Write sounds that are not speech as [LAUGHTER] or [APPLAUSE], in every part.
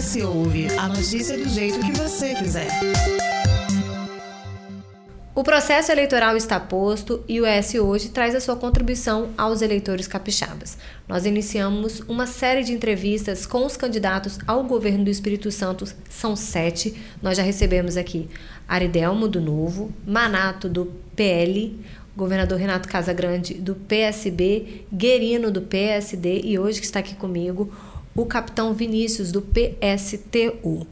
S Ouve, a notícia do jeito que você quiser. O processo eleitoral está posto e o S hoje traz a sua contribuição aos eleitores capixabas. Nós iniciamos uma série de entrevistas com os candidatos ao governo do Espírito Santo, são sete. Nós já recebemos aqui Aridelmo do Novo, Manato do PL, governador Renato Casagrande do PSB, Guerino do PSD e hoje que está aqui comigo, o capitão Vinícius do PSTU.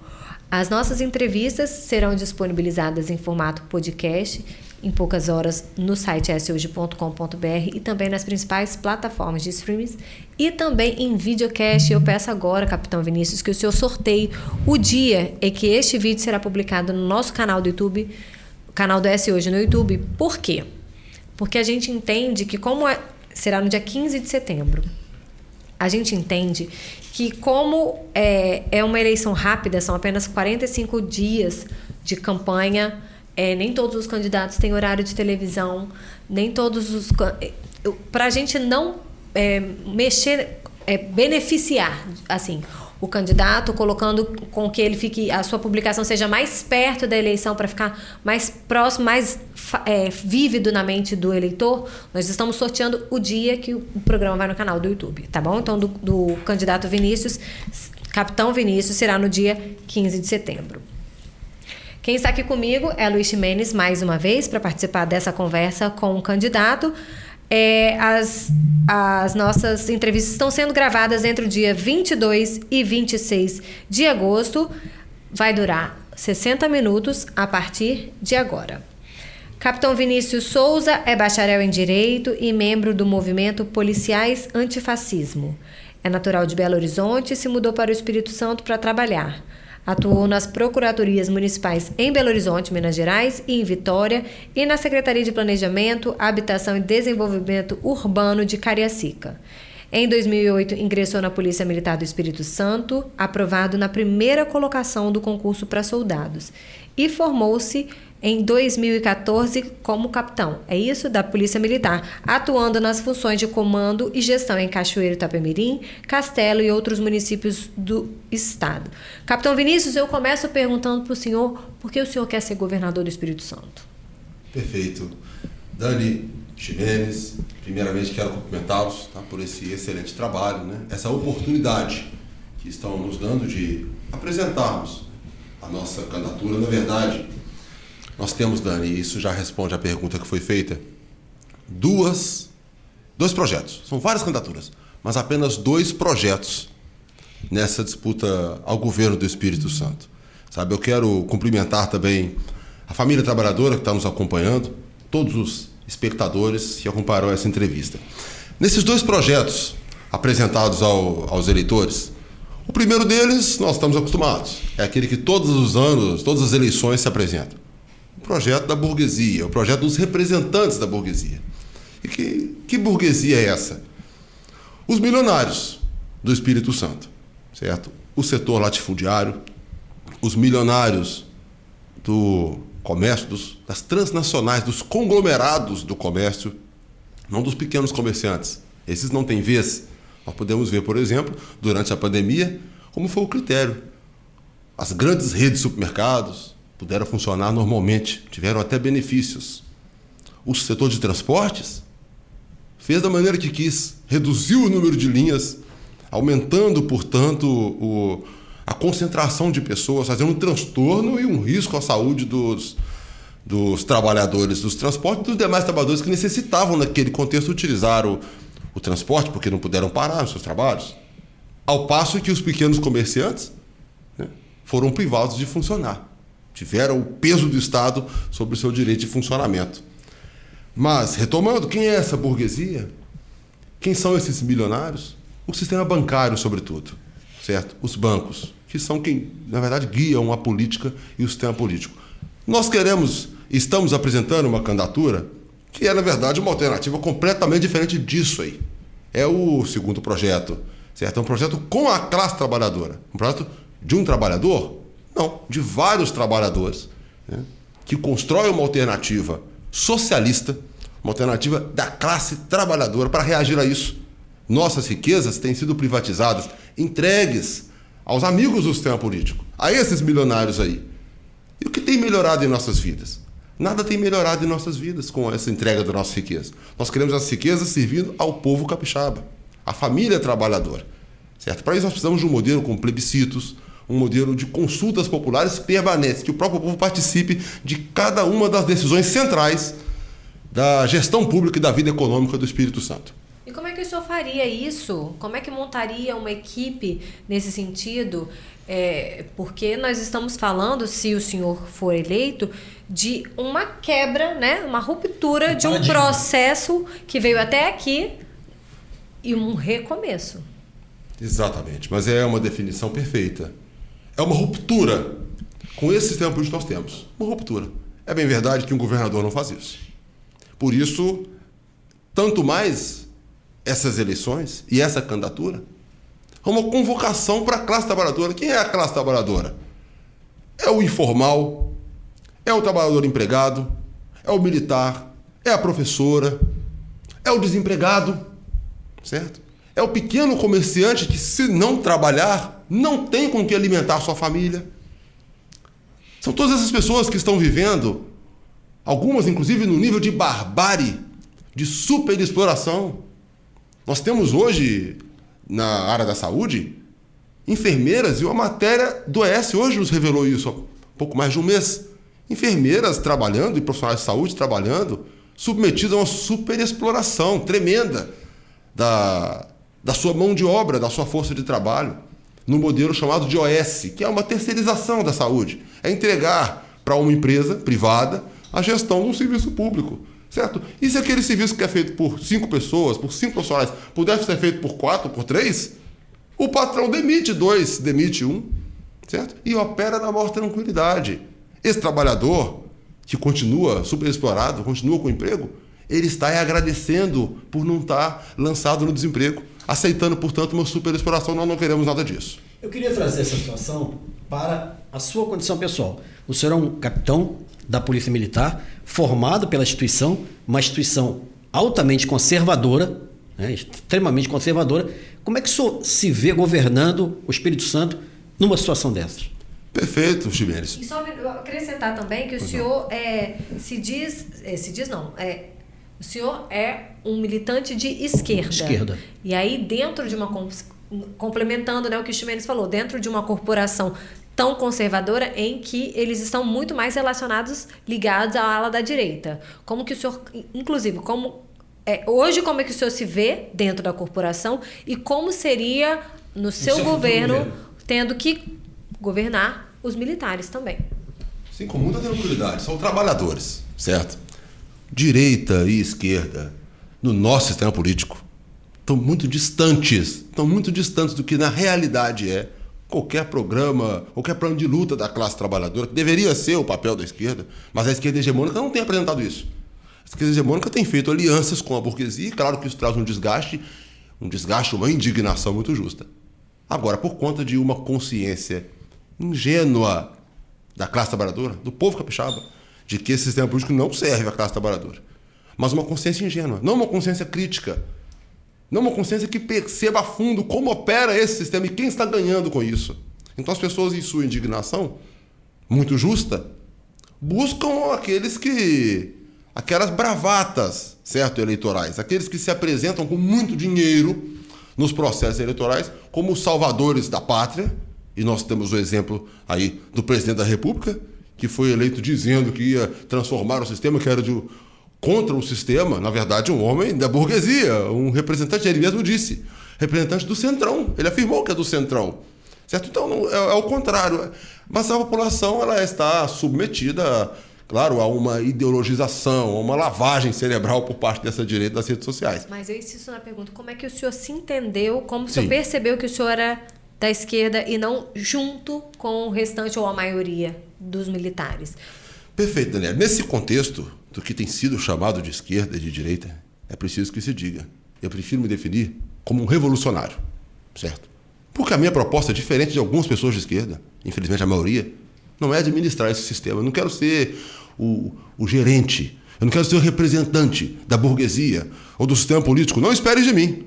As nossas entrevistas serão disponibilizadas em formato podcast em poucas horas no site sohoje.com.br e também nas principais plataformas de streaming e também em videocast. Eu peço agora, Capitão Vinícius, que o senhor sorteie o dia em que este vídeo será publicado no nosso canal do YouTube, canal do S Hoje no YouTube. Por quê? Porque a gente entende que como é, será no dia 15 de setembro, a gente entende que como é, é uma eleição rápida, são apenas 45 dias de campanha, é, nem todos os candidatos têm horário de televisão, nem todos os... Para a gente não é, mexer, é, beneficiar, assim, o candidato, colocando com que ele fique a sua publicação seja mais perto da eleição para ficar mais próximo, mais é, vívido na mente do eleitor. Nós estamos sorteando o dia que o programa vai no canal do YouTube, tá bom? Então, do, do candidato Vinícius, Capitão Vinícius, será no dia 15 de setembro. Quem está aqui comigo é Luiz Ximenes, mais uma vez, para participar dessa conversa com o candidato. É, as, as nossas entrevistas estão sendo gravadas entre o dia 22 e 26 de agosto. Vai durar 60 minutos a partir de agora. Capitão Vinícius Souza é bacharel em Direito e membro do movimento Policiais Antifascismo. É natural de Belo Horizonte e se mudou para o Espírito Santo para trabalhar. Atuou nas procuradorias municipais em Belo Horizonte, Minas Gerais e em Vitória e na Secretaria de Planejamento, Habitação e Desenvolvimento Urbano de Cariacica. Em 2008, ingressou na Polícia Militar do Espírito Santo, aprovado na primeira colocação do concurso para soldados, e formou-se em 2014 como capitão, é isso? Da Polícia Militar, atuando nas funções de comando e gestão em Cachoeiro, Itapemirim, Castelo e outros municípios do estado. Capitão Vinícius, eu começo perguntando para o senhor por que o senhor quer ser governador do Espírito Santo. Perfeito. Dani Ximenes, primeiramente quero cumprimentá-los tá, por esse excelente trabalho, né? essa oportunidade que estão nos dando de apresentarmos a nossa candidatura, na verdade nós temos, Dani, e isso já responde à pergunta que foi feita, duas, dois projetos. São várias candidaturas, mas apenas dois projetos nessa disputa ao governo do Espírito Santo. Sabe, eu quero cumprimentar também a família trabalhadora que está nos acompanhando, todos os espectadores que acompanharam essa entrevista. Nesses dois projetos apresentados ao, aos eleitores, o primeiro deles nós estamos acostumados, é aquele que todos os anos, todas as eleições se apresentam projeto da burguesia, o projeto dos representantes da burguesia. E que, que burguesia é essa? Os milionários do Espírito Santo, certo? O setor latifundiário, os milionários do comércio, dos, das transnacionais, dos conglomerados do comércio, não dos pequenos comerciantes. Esses não têm vez. Nós podemos ver, por exemplo, durante a pandemia, como foi o critério. As grandes redes de supermercados, puderam funcionar normalmente, tiveram até benefícios. O setor de transportes fez da maneira que quis, reduziu o número de linhas, aumentando, portanto, o, a concentração de pessoas, fazendo um transtorno e um risco à saúde dos, dos trabalhadores dos transportes e dos demais trabalhadores que necessitavam, naquele contexto, utilizar o, o transporte, porque não puderam parar nos seus trabalhos. Ao passo que os pequenos comerciantes né, foram privados de funcionar tiveram o peso do Estado sobre o seu direito de funcionamento. Mas, retomando, quem é essa burguesia? Quem são esses milionários? O sistema bancário, sobretudo, certo? Os bancos, que são quem, na verdade, guiam a política e o sistema político. Nós queremos, estamos apresentando uma candidatura que é, na verdade, uma alternativa completamente diferente disso aí. É o segundo projeto, certo? É um projeto com a classe trabalhadora. Um projeto de um trabalhador não, de vários trabalhadores né, que constroem uma alternativa socialista, uma alternativa da classe trabalhadora para reagir a isso. Nossas riquezas têm sido privatizadas, entregues aos amigos do sistema político, a esses milionários aí. E o que tem melhorado em nossas vidas? Nada tem melhorado em nossas vidas com essa entrega da nossa riqueza. Nós queremos essa riqueza servindo ao povo capixaba, à família trabalhadora. Certo? Para isso nós precisamos de um modelo com plebiscitos, um modelo de consultas populares permanentes, que o próprio povo participe de cada uma das decisões centrais da gestão pública e da vida econômica do Espírito Santo. E como é que o senhor faria isso? Como é que montaria uma equipe nesse sentido? É, porque nós estamos falando, se o senhor for eleito, de uma quebra, né? uma ruptura de um processo que veio até aqui e um recomeço. Exatamente, mas é uma definição perfeita. É uma ruptura com esse sistema político que nós temos. Uma ruptura. É bem verdade que um governador não faz isso. Por isso, tanto mais essas eleições e essa candidatura é uma convocação para a classe trabalhadora. Quem é a classe trabalhadora? É o informal, é o trabalhador empregado, é o militar, é a professora, é o desempregado, certo? É o pequeno comerciante que, se não trabalhar, não tem com que alimentar sua família. São todas essas pessoas que estão vivendo, algumas inclusive no nível de barbárie, de superexploração. Nós temos hoje, na área da saúde, enfermeiras, e uma matéria do OS hoje nos revelou isso há pouco mais de um mês. Enfermeiras trabalhando e profissionais de saúde trabalhando, submetidos a uma superexploração tremenda da, da sua mão de obra, da sua força de trabalho, no modelo chamado de OS, que é uma terceirização da saúde. É entregar para uma empresa privada a gestão de um serviço público. Certo? E se aquele serviço que é feito por cinco pessoas, por cinco profissionais, pudesse ser feito por quatro, por três, o patrão demite dois, demite um, certo? E opera na maior tranquilidade. Esse trabalhador, que continua superexplorado, continua com emprego, ele está agradecendo por não estar lançado no desemprego, aceitando, portanto, uma superexploração. Nós não queremos nada disso. Eu queria trazer essa situação para a sua condição pessoal. O senhor é um capitão da Polícia Militar, formado pela instituição, uma instituição altamente conservadora, né, extremamente conservadora. Como é que o senhor se vê governando o Espírito Santo numa situação dessas? Perfeito, Chimenez. E só acrescentar também que o pois senhor é, se diz, é, se diz não, é, o senhor é um militante de esquerda. Esquerda. E aí dentro de uma complementando né, o que o Chimenez falou, dentro de uma corporação tão conservadora em que eles estão muito mais relacionados, ligados à ala da direita. Como que o senhor, inclusive, como é, hoje como é que o senhor se vê dentro da corporação e como seria no seu, seu governo, governo tendo que governar os militares também? Sim, com muita tranquilidade. São trabalhadores, certo? Direita e esquerda no nosso sistema político estão muito distantes, estão muito distantes do que na realidade é qualquer programa, qualquer plano de luta da classe trabalhadora, que deveria ser o papel da esquerda, mas a esquerda hegemônica não tem apresentado isso. A esquerda hegemônica tem feito alianças com a burguesia, e claro que isso traz um desgaste, um desgaste, uma indignação muito justa. Agora, por conta de uma consciência ingênua da classe trabalhadora, do povo capixaba, de que esse sistema político não serve à classe trabalhadora, mas uma consciência ingênua, não uma consciência crítica não uma consciência que perceba a fundo como opera esse sistema e quem está ganhando com isso. Então as pessoas, em sua indignação, muito justa, buscam aqueles que. aquelas bravatas, certo, eleitorais, aqueles que se apresentam com muito dinheiro nos processos eleitorais como salvadores da pátria. E nós temos o exemplo aí do presidente da República, que foi eleito dizendo que ia transformar o sistema, que era de contra o sistema, na verdade, um homem da burguesia, um representante, ele mesmo disse, representante do centrão. Ele afirmou que é do centrão. Certo? Então, não, é, é o contrário. Mas a população ela está submetida, claro, a uma ideologização, a uma lavagem cerebral por parte dessa direita das redes sociais. Mas eu insisto na pergunta: como é que o senhor se entendeu, como o senhor percebeu que o senhor era da esquerda e não junto com o restante ou a maioria dos militares? Perfeito, Daniel. Nesse contexto, do que tem sido chamado de esquerda e de direita, é preciso que se diga. Eu prefiro me definir como um revolucionário, certo? Porque a minha proposta é diferente de algumas pessoas de esquerda, infelizmente a maioria, não é administrar esse sistema. Eu não quero ser o, o gerente, eu não quero ser o representante da burguesia ou do sistema político. Não espere de mim.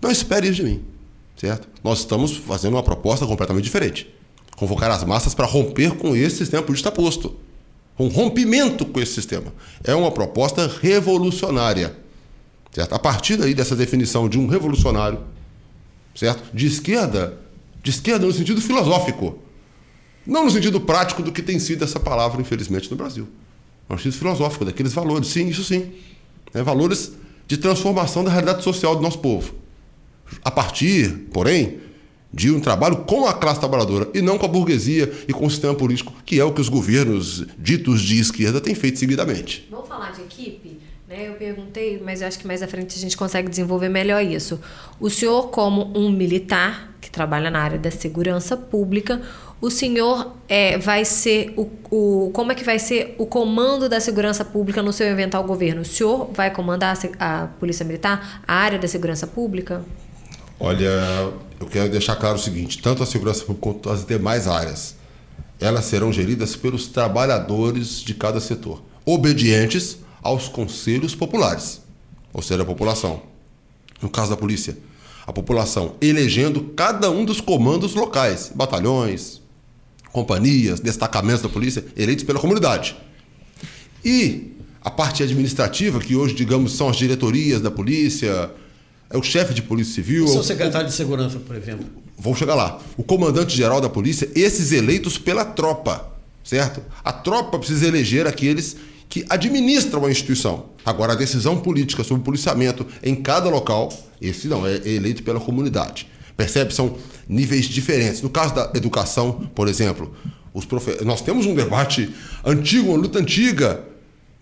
Não espere de mim. certo? Nós estamos fazendo uma proposta completamente diferente. Convocar as massas para romper com esse sistema político está posto. Um rompimento com esse sistema. É uma proposta revolucionária. Certo? A partir daí dessa definição de um revolucionário, certo? De esquerda, de esquerda no sentido filosófico, não no sentido prático do que tem sido essa palavra, infelizmente, no Brasil. No sentido filosófico, daqueles valores. Sim, isso sim. É, valores de transformação da realidade social do nosso povo. A partir, porém, de um trabalho com a classe trabalhadora e não com a burguesia e com o sistema político, que é o que os governos ditos de esquerda têm feito seguidamente. Vamos falar de equipe? Né? Eu perguntei, mas eu acho que mais à frente a gente consegue desenvolver melhor isso. O senhor, como um militar que trabalha na área da segurança pública, o senhor é, vai ser o, o, como é que vai ser o comando da segurança pública no seu eventual governo? O senhor vai comandar a, a polícia militar, a área da segurança pública? Olha, eu quero deixar claro o seguinte: tanto a segurança pública quanto as demais áreas, elas serão geridas pelos trabalhadores de cada setor, obedientes aos conselhos populares, ou seja, a população. No caso da polícia, a população elegendo cada um dos comandos locais, batalhões, companhias, destacamentos da polícia, eleitos pela comunidade. E a parte administrativa, que hoje, digamos, são as diretorias da polícia, é o chefe de polícia civil. O seu secretário de segurança, por exemplo. Vou chegar lá. O comandante-geral da polícia, esses eleitos pela tropa, certo? A tropa precisa eleger aqueles que administram a instituição. Agora, a decisão política sobre o policiamento em cada local, esse não, é eleito pela comunidade. Percebe? São níveis diferentes. No caso da educação, por exemplo, os profe... nós temos um debate antigo, uma luta antiga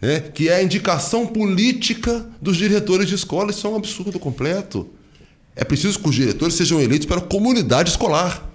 né, que é a indicação política dos diretores de escola. Isso é um absurdo completo. É preciso que os diretores sejam eleitos pela comunidade escolar.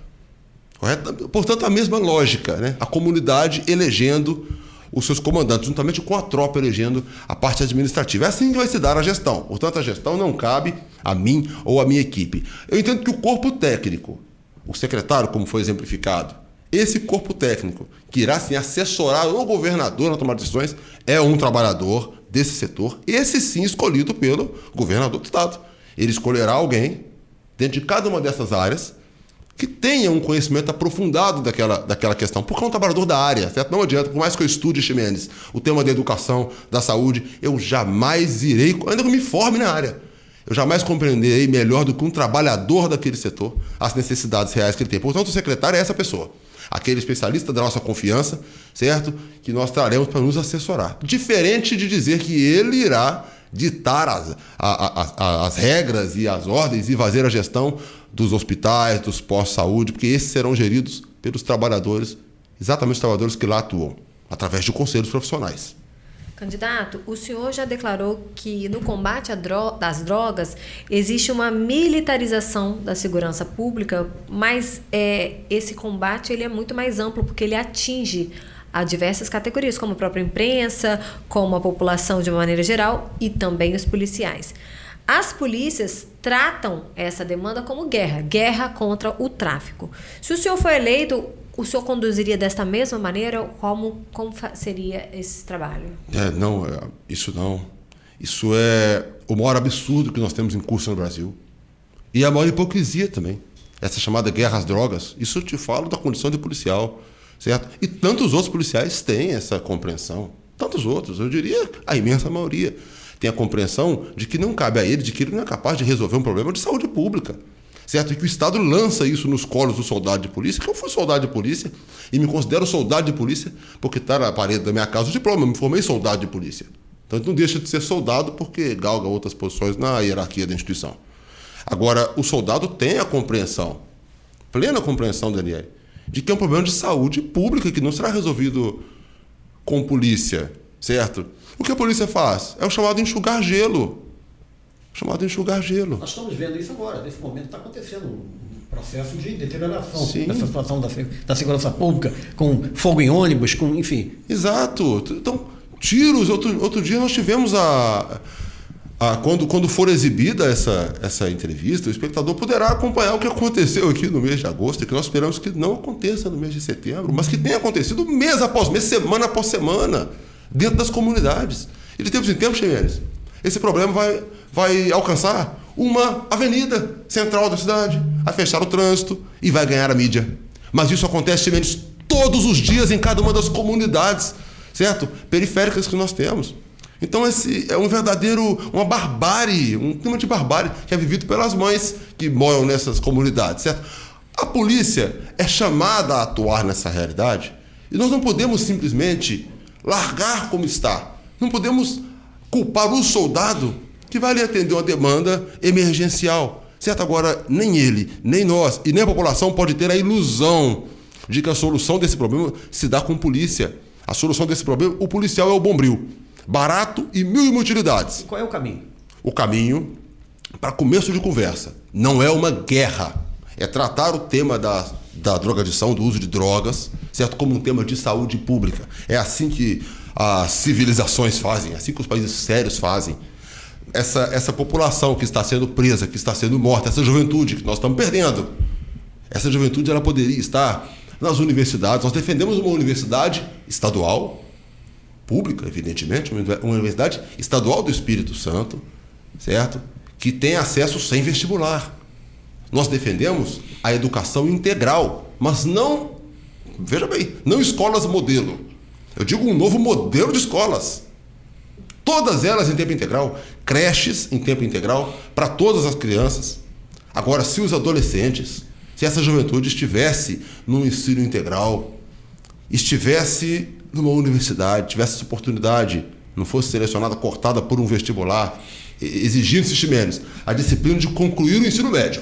Correto? Portanto, a mesma lógica, né? a comunidade elegendo os seus comandantes, juntamente com a tropa elegendo a parte administrativa. É assim que vai se dar a gestão. Portanto, a gestão não cabe a mim ou a minha equipe. Eu entendo que o corpo técnico, o secretário, como foi exemplificado, esse corpo técnico, que irá sim assessorar o governador na tomada de decisões, é um trabalhador desse setor, esse sim escolhido pelo governador do estado. Ele escolherá alguém dentro de cada uma dessas áreas que tenha um conhecimento aprofundado daquela, daquela questão, porque é um trabalhador da área, certo? Não adianta, por mais que eu estude, Ximenes, o tema da educação, da saúde, eu jamais irei, ainda que eu me forme na área, eu jamais compreenderei melhor do que um trabalhador daquele setor as necessidades reais que ele tem. Portanto, o secretário é essa pessoa aquele especialista da nossa confiança, certo? Que nós traremos para nos assessorar. Diferente de dizer que ele irá ditar as, a, a, as regras e as ordens e fazer a gestão dos hospitais, dos postos de saúde, porque esses serão geridos pelos trabalhadores, exatamente os trabalhadores que lá atuam, através de conselhos profissionais. Candidato, o senhor já declarou que no combate às drogas existe uma militarização da segurança pública, mas é, esse combate ele é muito mais amplo porque ele atinge a diversas categorias, como a própria imprensa, como a população de uma maneira geral e também os policiais. As polícias tratam essa demanda como guerra, guerra contra o tráfico. Se o senhor for eleito, o senhor conduziria desta mesma maneira? Como, como seria esse trabalho? É, não, é, isso não. Isso é o maior absurdo que nós temos em curso no Brasil. E a maior hipocrisia também. Essa chamada guerra às drogas. Isso eu te falo da condição de policial, certo? E tantos outros policiais têm essa compreensão. Tantos outros, eu diria a imensa maioria. Tem a compreensão de que não cabe a ele, de que ele não é capaz de resolver um problema de saúde pública certo? E que o Estado lança isso nos colos do soldado de polícia, que eu fui soldado de polícia e me considero soldado de polícia porque está na parede da minha casa o diploma, eu me formei soldado de polícia. Então não deixa de ser soldado porque galga outras posições na hierarquia da instituição. Agora, o soldado tem a compreensão, plena compreensão, Daniel, de que é um problema de saúde pública que não será resolvido com polícia, certo? O que a polícia faz? É o chamado enxugar gelo chamado enxugar gelo. Nós estamos vendo isso agora, nesse momento está acontecendo um processo de deterioração Sim. dessa situação da, da segurança pública, com fogo em ônibus, com enfim. Exato. Então, tiros. Outro, outro dia nós tivemos a. quando, quando for exibida essa, essa entrevista, o espectador poderá acompanhar o que aconteceu aqui no mês de agosto, que nós esperamos que não aconteça no mês de setembro, mas que tenha acontecido mês após mês, semana após semana, dentro das comunidades. E de tempos em tempos, Ximenes, esse problema vai vai alcançar uma avenida central da cidade, a fechar o trânsito e vai ganhar a mídia. Mas isso acontece menos todos os dias em cada uma das comunidades, certo? Periféricas que nós temos. Então esse é um verdadeiro, uma barbárie, um clima de barbárie que é vivido pelas mães que moram nessas comunidades, certo? A polícia é chamada a atuar nessa realidade e nós não podemos simplesmente largar como está. Não podemos culpar o soldado que vai ali atender uma demanda emergencial. Certo? Agora, nem ele, nem nós e nem a população pode ter a ilusão de que a solução desse problema se dá com polícia. A solução desse problema, o policial é o bombril. Barato e mil inutilidades. Qual é o caminho? O caminho para começo de conversa. Não é uma guerra. É tratar o tema da, da drogadição, do uso de drogas, certo? Como um tema de saúde pública. É assim que as civilizações fazem, assim que os países sérios fazem. Essa, essa população que está sendo presa, que está sendo morta, essa juventude que nós estamos perdendo. Essa juventude ela poderia estar nas universidades. Nós defendemos uma universidade estadual, pública, evidentemente, uma universidade estadual do Espírito Santo, certo? Que tem acesso sem vestibular. Nós defendemos a educação integral, mas não, veja bem, não escolas modelo. Eu digo um novo modelo de escolas. Todas elas em tempo integral, creches em tempo integral para todas as crianças. Agora, se os adolescentes, se essa juventude estivesse num ensino integral, estivesse numa universidade, tivesse essa oportunidade, não fosse selecionada, cortada por um vestibular, exigindo-se menos a disciplina de concluir o ensino médio.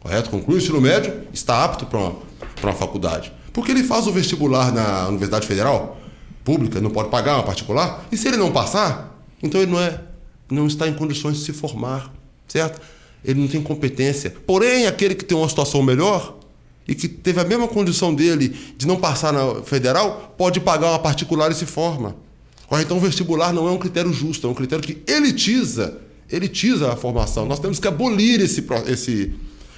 Correto? Conclui o ensino médio, está apto para uma, uma faculdade. Porque ele faz o vestibular na Universidade Federal, pública, não pode pagar uma particular, e se ele não passar, então ele não é, não está em condições de se formar, certo? ele não tem competência. Porém, aquele que tem uma situação melhor e que teve a mesma condição dele de não passar na federal, pode pagar uma particular e se forma. Então, o vestibular não é um critério justo, é um critério que elitiza, elitiza a formação. Nós temos que abolir esse, esse,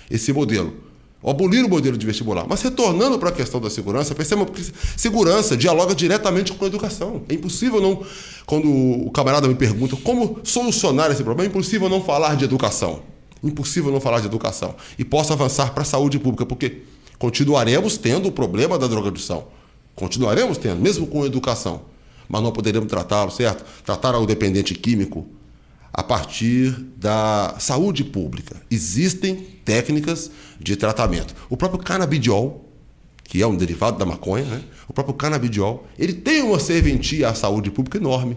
esse modelo. Abolir o modelo de vestibular. Mas retornando para a questão da segurança, perceba que segurança dialoga diretamente com a educação. É impossível não. Quando o camarada me pergunta como solucionar esse problema, é impossível não falar de educação. Impossível não falar de educação. E posso avançar para a saúde pública, porque continuaremos tendo o problema da drogadição. Continuaremos tendo, mesmo com educação. Mas não poderemos tratá-lo, certo? Tratar o dependente químico a partir da saúde pública. Existem técnicas de tratamento. O próprio canabidiol, que é um derivado da maconha, né? o próprio canabidiol, ele tem uma serventia à saúde pública enorme.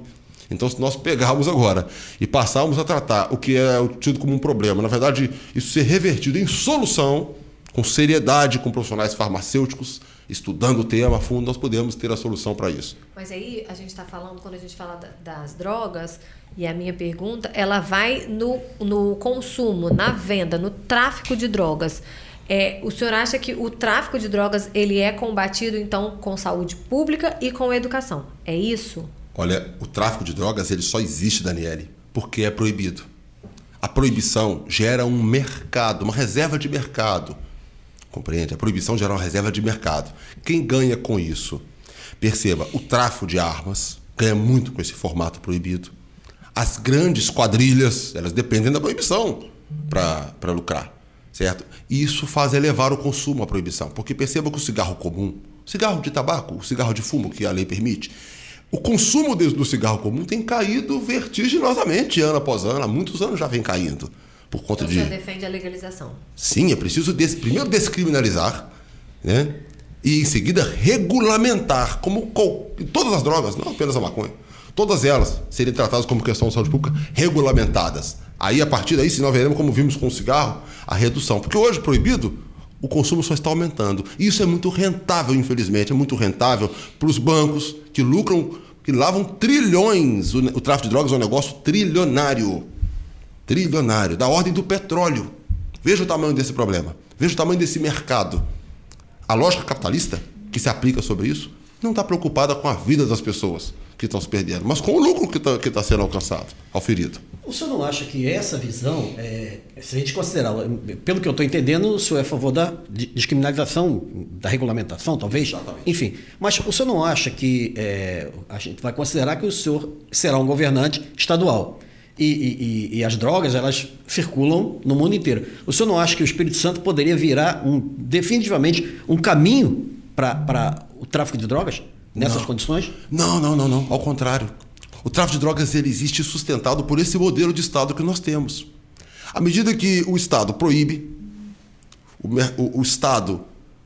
Então, se nós pegarmos agora e passarmos a tratar o que é tido como um problema, na verdade, isso ser revertido em solução, com seriedade, com profissionais farmacêuticos, estudando o tema a fundo, nós podemos ter a solução para isso. Mas aí a gente está falando, quando a gente fala das drogas, e a minha pergunta, ela vai no, no consumo, na venda, no tráfico de drogas. É, o senhor acha que o tráfico de drogas ele é combatido então com saúde pública e com educação? É isso? Olha, o tráfico de drogas ele só existe, Daniele, porque é proibido. A proibição gera um mercado, uma reserva de mercado. Compreende? A proibição gera uma reserva de mercado. Quem ganha com isso? Perceba, o tráfico de armas ganha muito com esse formato proibido. As grandes quadrilhas, elas dependem da proibição para lucrar, certo? E isso faz elevar o consumo à proibição, porque perceba que o cigarro comum, cigarro de tabaco, o cigarro de fumo que a lei permite, o consumo do cigarro comum tem caído vertiginosamente ano após ano, há muitos anos já vem caindo. Por conta então, de. Você defende a legalização? Sim, é preciso des... primeiro descriminalizar, né? E em seguida regulamentar, como todas as drogas, não apenas a maconha, todas elas serem tratadas como questão de saúde pública regulamentadas. Aí, a partir daí, se nós veremos, como vimos com o cigarro, a redução. Porque hoje, proibido, o consumo só está aumentando. E isso é muito rentável, infelizmente, é muito rentável para os bancos que lucram que lavam trilhões. O, o tráfico de drogas é um negócio trilionário. Trilionário, da ordem do petróleo. Veja o tamanho desse problema. Veja o tamanho desse mercado. A lógica capitalista que se aplica sobre isso não está preocupada com a vida das pessoas que estão se perdendo, mas com o lucro que está tá sendo alcançado, auferido. O senhor não acha que essa visão, é, se a gente considerar, pelo que eu estou entendendo, o senhor é a favor da descriminalização, da regulamentação, talvez? Exatamente. Enfim, mas o senhor não acha que é, a gente vai considerar que o senhor será um governante estadual? E, e, e, as drogas, elas circulam no mundo inteiro. O senhor não acha que o Espírito Santo poderia virar um, definitivamente um caminho para o tráfico de drogas nessas não. condições? Não, não, não, não. Ao contrário. O tráfico de drogas ele existe sustentado por esse modelo de Estado que nós temos. À medida que o Estado proíbe, o, o, o Estado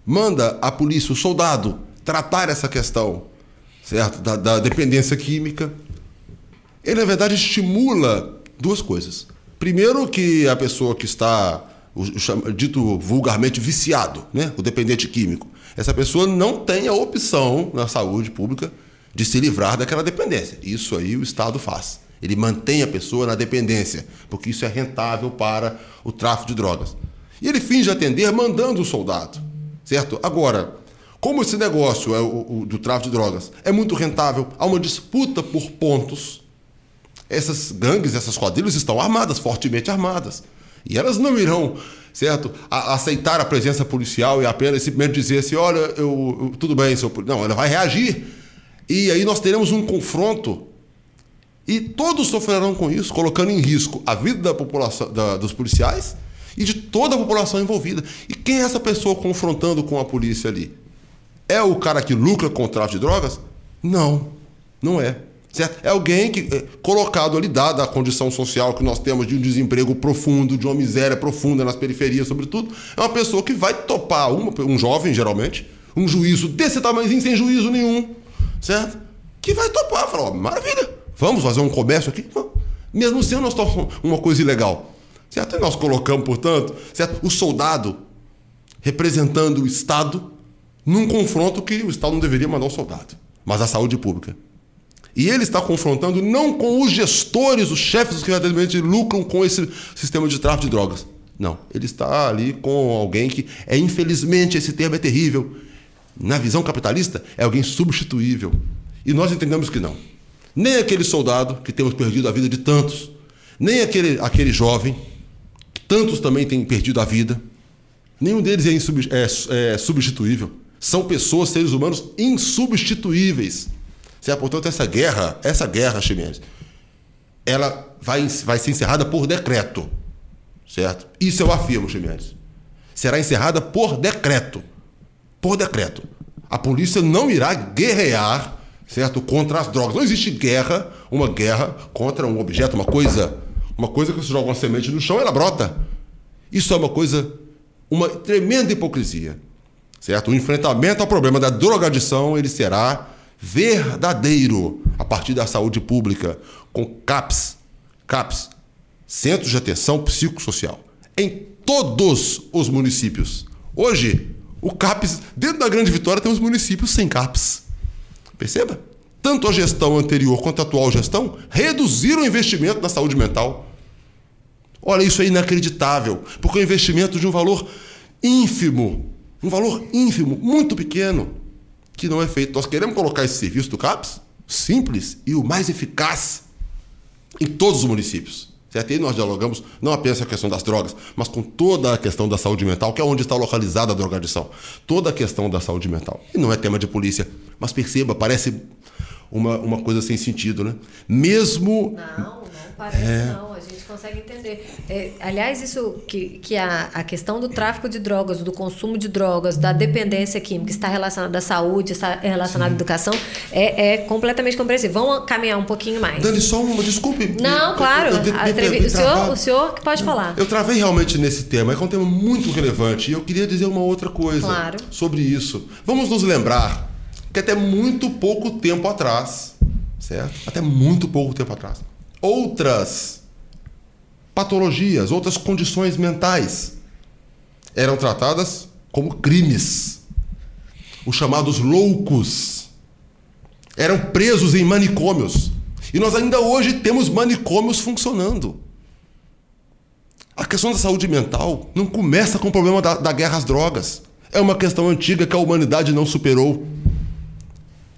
manda a polícia, o soldado, tratar essa questão certo? Da, da dependência química, ele na verdade estimula duas coisas. Primeiro, que a pessoa que está, o, o, dito vulgarmente, viciado, né? o dependente químico, essa pessoa não tem a opção na saúde pública de se livrar daquela dependência. Isso aí o Estado faz. Ele mantém a pessoa na dependência, porque isso é rentável para o tráfico de drogas. E ele finge atender mandando o soldado, certo? Agora, como esse negócio é o, o, do tráfico de drogas é muito rentável, há uma disputa por pontos essas gangues, essas quadrilhas estão armadas, fortemente armadas. E elas não irão, certo, a, aceitar a presença policial e apenas simplesmente dizer assim: olha, eu, eu tudo bem, seu Não, ela vai reagir. E aí nós teremos um confronto. E todos sofrerão com isso, colocando em risco a vida da população, da, dos policiais e de toda a população envolvida. E quem é essa pessoa confrontando com a polícia ali? É o cara que lucra com o tráfico de drogas? Não, não é. Certo? É alguém que, é, colocado ali, dada a condição social que nós temos de um desemprego profundo, de uma miséria profunda nas periferias, sobretudo, é uma pessoa que vai topar, uma, um jovem, geralmente, um juízo desse tamanhozinho, sem juízo nenhum, certo? Que vai topar, falar, maravilha, vamos fazer um comércio aqui? Mesmo sendo nós uma coisa ilegal. Certo? E nós colocamos, portanto, certo? o soldado representando o Estado num confronto que o Estado não deveria mandar o soldado, mas a saúde pública. E ele está confrontando não com os gestores, os chefes que verdadeiramente lucram com esse sistema de tráfico de drogas. Não, ele está ali com alguém que é, infelizmente, esse termo é terrível. Na visão capitalista, é alguém substituível. E nós entendemos que não. Nem aquele soldado, que temos perdido a vida de tantos, nem aquele, aquele jovem, que tantos também têm perdido a vida, nenhum deles é, é, é substituível. São pessoas, seres humanos insubstituíveis. Certo? Portanto, essa guerra, essa guerra, Ximenes, ela vai, vai ser encerrada por decreto. Certo? Isso eu afirmo, Ximenes. Será encerrada por decreto. Por decreto. A polícia não irá guerrear, certo, contra as drogas. Não existe guerra, uma guerra contra um objeto, uma coisa, uma coisa que você joga uma semente no chão, ela brota. Isso é uma coisa, uma tremenda hipocrisia. Certo? O enfrentamento ao problema da drogadição, ele será verdadeiro a partir da saúde pública, com CAPS, CAPS, Centros de Atenção Psicossocial, em todos os municípios. Hoje, o CAPS, dentro da Grande Vitória, temos municípios sem CAPS. Perceba? Tanto a gestão anterior quanto a atual gestão reduziram o investimento na saúde mental. Olha, isso é inacreditável, porque é um investimento de um valor ínfimo, um valor ínfimo, muito pequeno que não é feito. Nós queremos colocar esse serviço do CAPS simples e o mais eficaz em todos os municípios. Certo? E nós dialogamos não apenas a questão das drogas, mas com toda a questão da saúde mental, que é onde está localizada a drogadição. Toda a questão da saúde mental. E não é tema de polícia, mas perceba, parece uma, uma coisa sem sentido, né? Mesmo. Não, não parece é... não. A gente consegue entender. É, aliás, isso que, que a, a questão do tráfico de drogas, do consumo de drogas, da dependência química está relacionada à saúde, está relacionada à educação, é, é completamente compreensível. Vamos caminhar um pouquinho mais. Dani, só uma, desculpe. Não, claro. Eu, eu, eu, o, senhor, o senhor que pode falar. Eu travei realmente nesse tema, é um tema muito relevante e eu queria dizer uma outra coisa claro. sobre isso. Vamos nos lembrar que até muito pouco tempo atrás, certo? Até muito pouco tempo atrás, outras patologias, outras condições mentais eram tratadas como crimes. Os chamados loucos eram presos em manicômios. E nós ainda hoje temos manicômios funcionando. A questão da saúde mental não começa com o problema da, da guerra às drogas. É uma questão antiga que a humanidade não superou.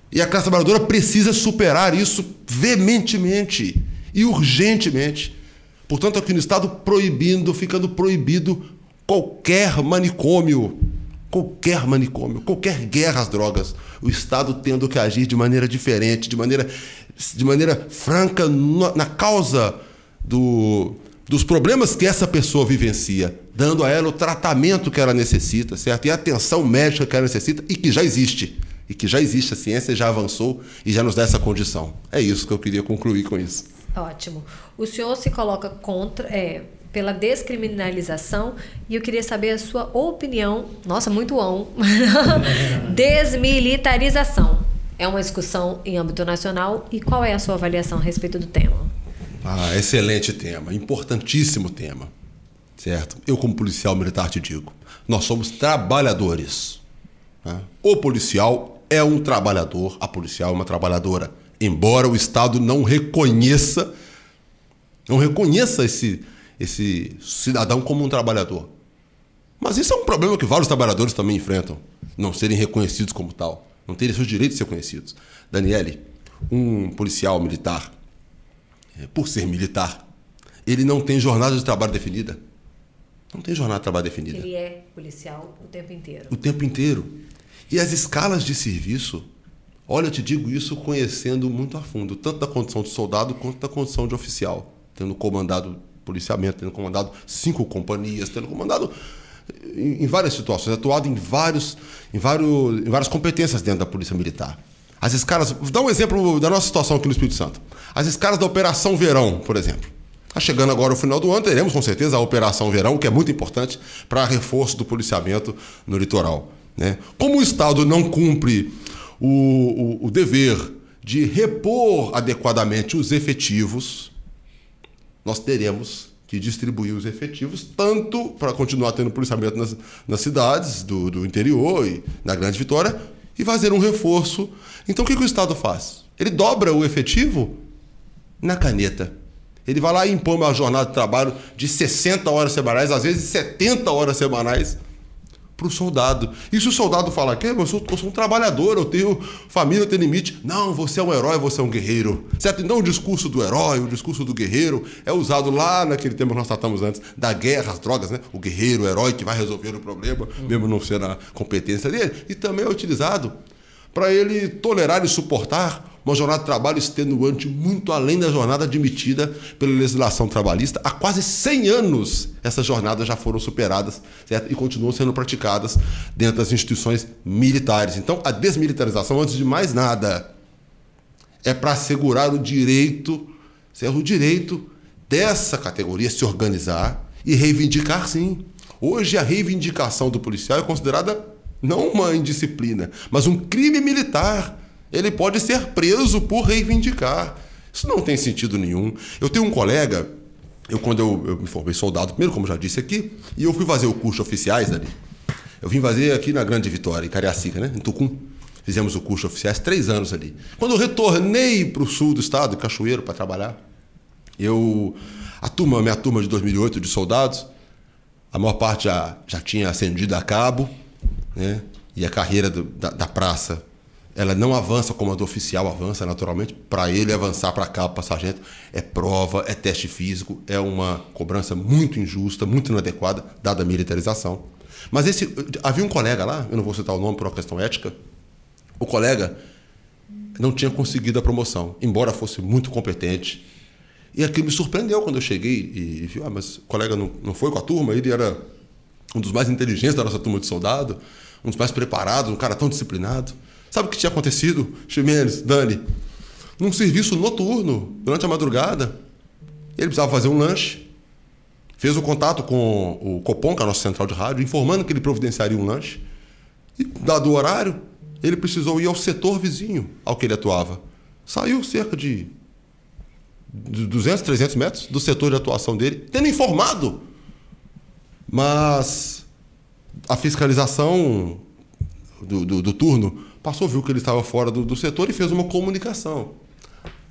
E a classe trabalhadora precisa superar isso veementemente e urgentemente. Portanto, aqui no Estado, proibindo, ficando proibido qualquer manicômio, qualquer manicômio, qualquer guerra às drogas. O Estado tendo que agir de maneira diferente, de maneira, de maneira franca na causa do, dos problemas que essa pessoa vivencia, dando a ela o tratamento que ela necessita, certo? E a atenção médica que ela necessita e que já existe. E que já existe, a ciência já avançou e já nos dá essa condição. É isso que eu queria concluir com isso. Ótimo. O senhor se coloca contra, é, pela descriminalização e eu queria saber a sua opinião. Nossa, muito on. [LAUGHS] Desmilitarização. É uma discussão em âmbito nacional e qual é a sua avaliação a respeito do tema? Ah, excelente tema, importantíssimo tema. Certo? Eu, como policial militar, te digo: nós somos trabalhadores. Né? O policial é um trabalhador, a policial é uma trabalhadora. Embora o Estado não reconheça, não reconheça esse, esse cidadão como um trabalhador. Mas isso é um problema que vários trabalhadores também enfrentam, não serem reconhecidos como tal, não terem seus direitos reconhecidos. Daniele, um policial militar, é, por ser militar, ele não tem jornada de trabalho definida. Não tem jornada de trabalho definida. Ele é policial o tempo inteiro. O tempo inteiro. E as escalas de serviço, olha, eu te digo isso conhecendo muito a fundo, tanto da condição de soldado quanto da condição de oficial, tendo comandado policiamento, tendo comandado cinco companhias, tendo comandado em, em várias situações, atuado em, vários, em, vários, em várias competências dentro da Polícia Militar. As escalas, vou dar um exemplo da nossa situação aqui no Espírito Santo. As escalas da Operação Verão, por exemplo. Está chegando agora o final do ano, teremos com certeza a Operação Verão, que é muito importante para reforço do policiamento no litoral. Né? Como o Estado não cumpre o, o, o dever de repor adequadamente os efetivos, nós teremos que distribuir os efetivos, tanto para continuar tendo policiamento nas, nas cidades do, do, interior e na Grande Vitória, e fazer um reforço. Então o que, que o Estado faz? Ele dobra o efetivo na caneta. Ele vai lá e impõe uma jornada de trabalho de 60 horas semanais, às vezes 70 horas semanais para o soldado. E se o soldado falar que eu sou, eu sou um trabalhador, eu tenho família, eu tenho limite. Não, você é um herói, você é um guerreiro. Certo? Então o discurso do herói, o discurso do guerreiro é usado lá naquele tema que nós tratamos antes, da guerra, as drogas, né? O guerreiro, o herói que vai resolver o problema, mesmo não ser a competência dele. E também é utilizado para ele tolerar e suportar uma jornada de trabalho extenuante muito além da jornada admitida pela legislação trabalhista. Há quase 100 anos essas jornadas já foram superadas certo? e continuam sendo praticadas dentro das instituições militares. Então, a desmilitarização, antes de mais nada, é para assegurar o direito, certo? o direito dessa categoria se organizar e reivindicar sim. Hoje a reivindicação do policial é considerada não uma indisciplina, mas um crime militar ele pode ser preso por reivindicar. Isso não tem sentido nenhum. Eu tenho um colega, eu quando eu, eu me formei soldado, primeiro, como já disse aqui, e eu fui fazer o curso oficiais ali. Eu vim fazer aqui na Grande Vitória, em Cariacica, né? em Tucum. Fizemos o curso oficiais três anos ali. Quando eu retornei para o sul do estado, Cachoeiro, para trabalhar, eu. A turma, minha turma de 2008 de soldados, a maior parte já, já tinha ascendido a cabo, né? E a carreira do, da, da praça ela não avança como a do oficial avança naturalmente. Para ele avançar para cá, para sargento, é prova, é teste físico, é uma cobrança muito injusta, muito inadequada, dada a militarização. Mas esse havia um colega lá, eu não vou citar o nome por uma questão ética, o colega não tinha conseguido a promoção, embora fosse muito competente. E aquilo me surpreendeu quando eu cheguei e vi, ah, mas o colega não, não foi com a turma, ele era um dos mais inteligentes da nossa turma de soldado, um dos mais preparados, um cara tão disciplinado. Sabe o que tinha acontecido, Ximenes, Dani? Num serviço noturno, durante a madrugada, ele precisava fazer um lanche. Fez o contato com o Copom, que é a nossa central de rádio, informando que ele providenciaria um lanche. E, dado o horário, ele precisou ir ao setor vizinho ao que ele atuava. Saiu cerca de 200, 300 metros do setor de atuação dele, tendo informado. Mas a fiscalização do, do, do turno passou, viu que ele estava fora do, do setor e fez uma comunicação.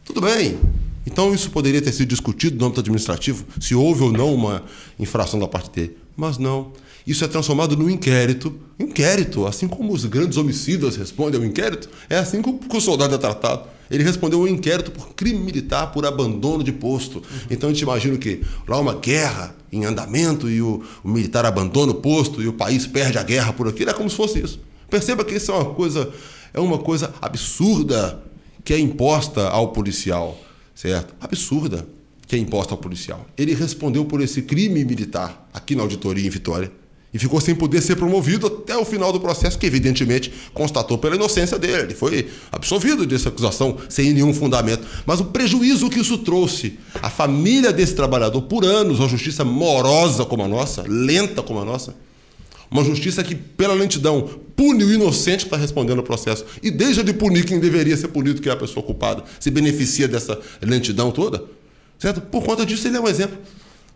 Tudo bem. Então isso poderia ter sido discutido no âmbito administrativo, se houve ou não uma infração da parte dele. Mas não. Isso é transformado num inquérito. Inquérito, assim como os grandes homicidas respondem ao inquérito, é assim que o soldado é tratado. Ele respondeu ao inquérito por crime militar, por abandono de posto. Uhum. Então a gente imagina que lá uma guerra em andamento e o, o militar abandona o posto e o país perde a guerra por aquilo. É como se fosse isso. Perceba que isso é uma coisa, é uma coisa absurda que é imposta ao policial, certo? Absurda. que é imposta ao policial. Ele respondeu por esse crime militar aqui na auditoria em Vitória e ficou sem poder ser promovido até o final do processo, que evidentemente constatou pela inocência dele. Ele foi absolvido dessa acusação sem nenhum fundamento. Mas o prejuízo que isso trouxe à família desse trabalhador por anos, uma justiça morosa como a nossa, lenta como a nossa, uma justiça que, pela lentidão, pune o inocente que está respondendo ao processo e deixa de punir quem deveria ser punido, que é a pessoa culpada, se beneficia dessa lentidão toda. Certo? Por conta disso, ele é um exemplo.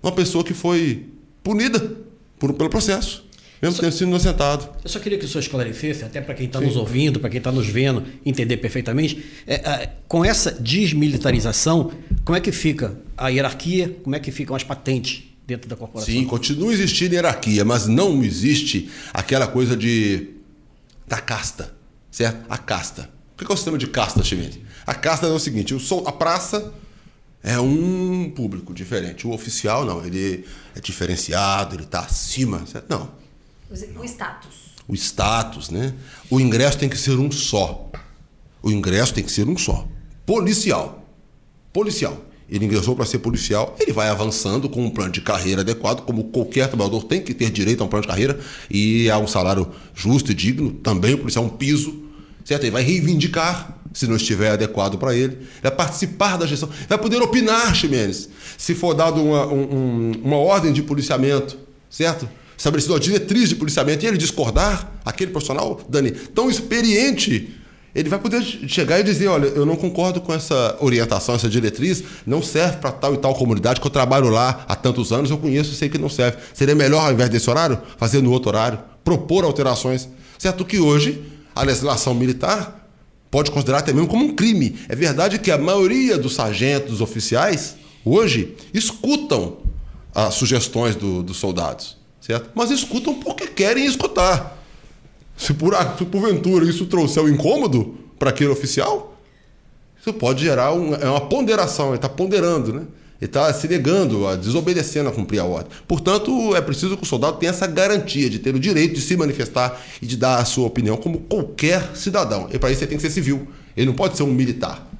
Uma pessoa que foi punida por, pelo processo, mesmo tendo sido inocentado. Eu só queria que o senhor esclarecesse, até para quem está nos ouvindo, para quem está nos vendo, entender perfeitamente, é, é, com essa desmilitarização, como é que fica a hierarquia, como é que ficam as patentes dentro da corporação? Sim, continua existindo hierarquia, mas não existe aquela coisa de da casta, certo? A casta. O que é o sistema de casta, Chimente? A casta é o seguinte: a praça é um público diferente. O oficial, não, ele é diferenciado, ele está acima. Certo? Não. O status. O status, né? O ingresso tem que ser um só. O ingresso tem que ser um só. Policial. Policial. Ele ingressou para ser policial, ele vai avançando com um plano de carreira adequado, como qualquer trabalhador tem que ter direito a um plano de carreira e a um salário justo e digno. Também o policial é um piso, certo? Ele vai reivindicar se não estiver adequado para ele, vai participar da gestão, vai poder opinar, Ximenes, se for dado uma, um, uma ordem de policiamento, certo? Estabelecido uma diretriz de policiamento e ele discordar, aquele profissional, Dani, tão experiente, ele vai poder chegar e dizer: olha, eu não concordo com essa orientação, essa diretriz, não serve para tal e tal comunidade que eu trabalho lá há tantos anos, eu conheço e sei que não serve. Seria melhor, ao invés desse horário, fazer no outro horário, propor alterações. Certo que hoje a legislação militar pode considerar até mesmo como um crime. É verdade que a maioria dos sargentos, dos oficiais, hoje, escutam as sugestões do, dos soldados, certo? Mas escutam porque querem escutar. Se por, se porventura isso trouxer um incômodo para aquele oficial, isso pode gerar um, é uma ponderação, ele está ponderando, né? Ele está se negando, a, desobedecendo a cumprir a ordem. Portanto, é preciso que o soldado tenha essa garantia de ter o direito de se manifestar e de dar a sua opinião como qualquer cidadão. E para isso ele tem que ser civil. Ele não pode ser um militar.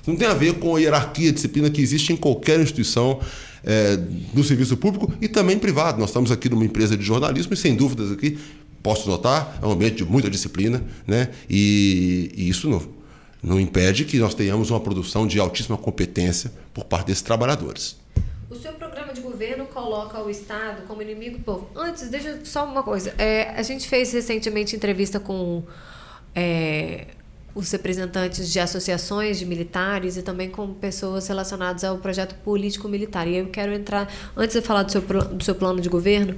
Isso não tem a ver com a hierarquia, a disciplina que existe em qualquer instituição é, do serviço público e também privado. Nós estamos aqui numa empresa de jornalismo e, sem dúvidas, aqui, posso notar, é um ambiente de muita disciplina, né? e, e isso não não impede que nós tenhamos uma produção de altíssima competência por parte desses trabalhadores. O seu programa de governo coloca o Estado como inimigo do povo. Antes, deixa só uma coisa. É, a gente fez recentemente entrevista com é, os representantes de associações de militares e também com pessoas relacionadas ao projeto político-militar. E eu quero entrar, antes de falar do seu, do seu plano de governo,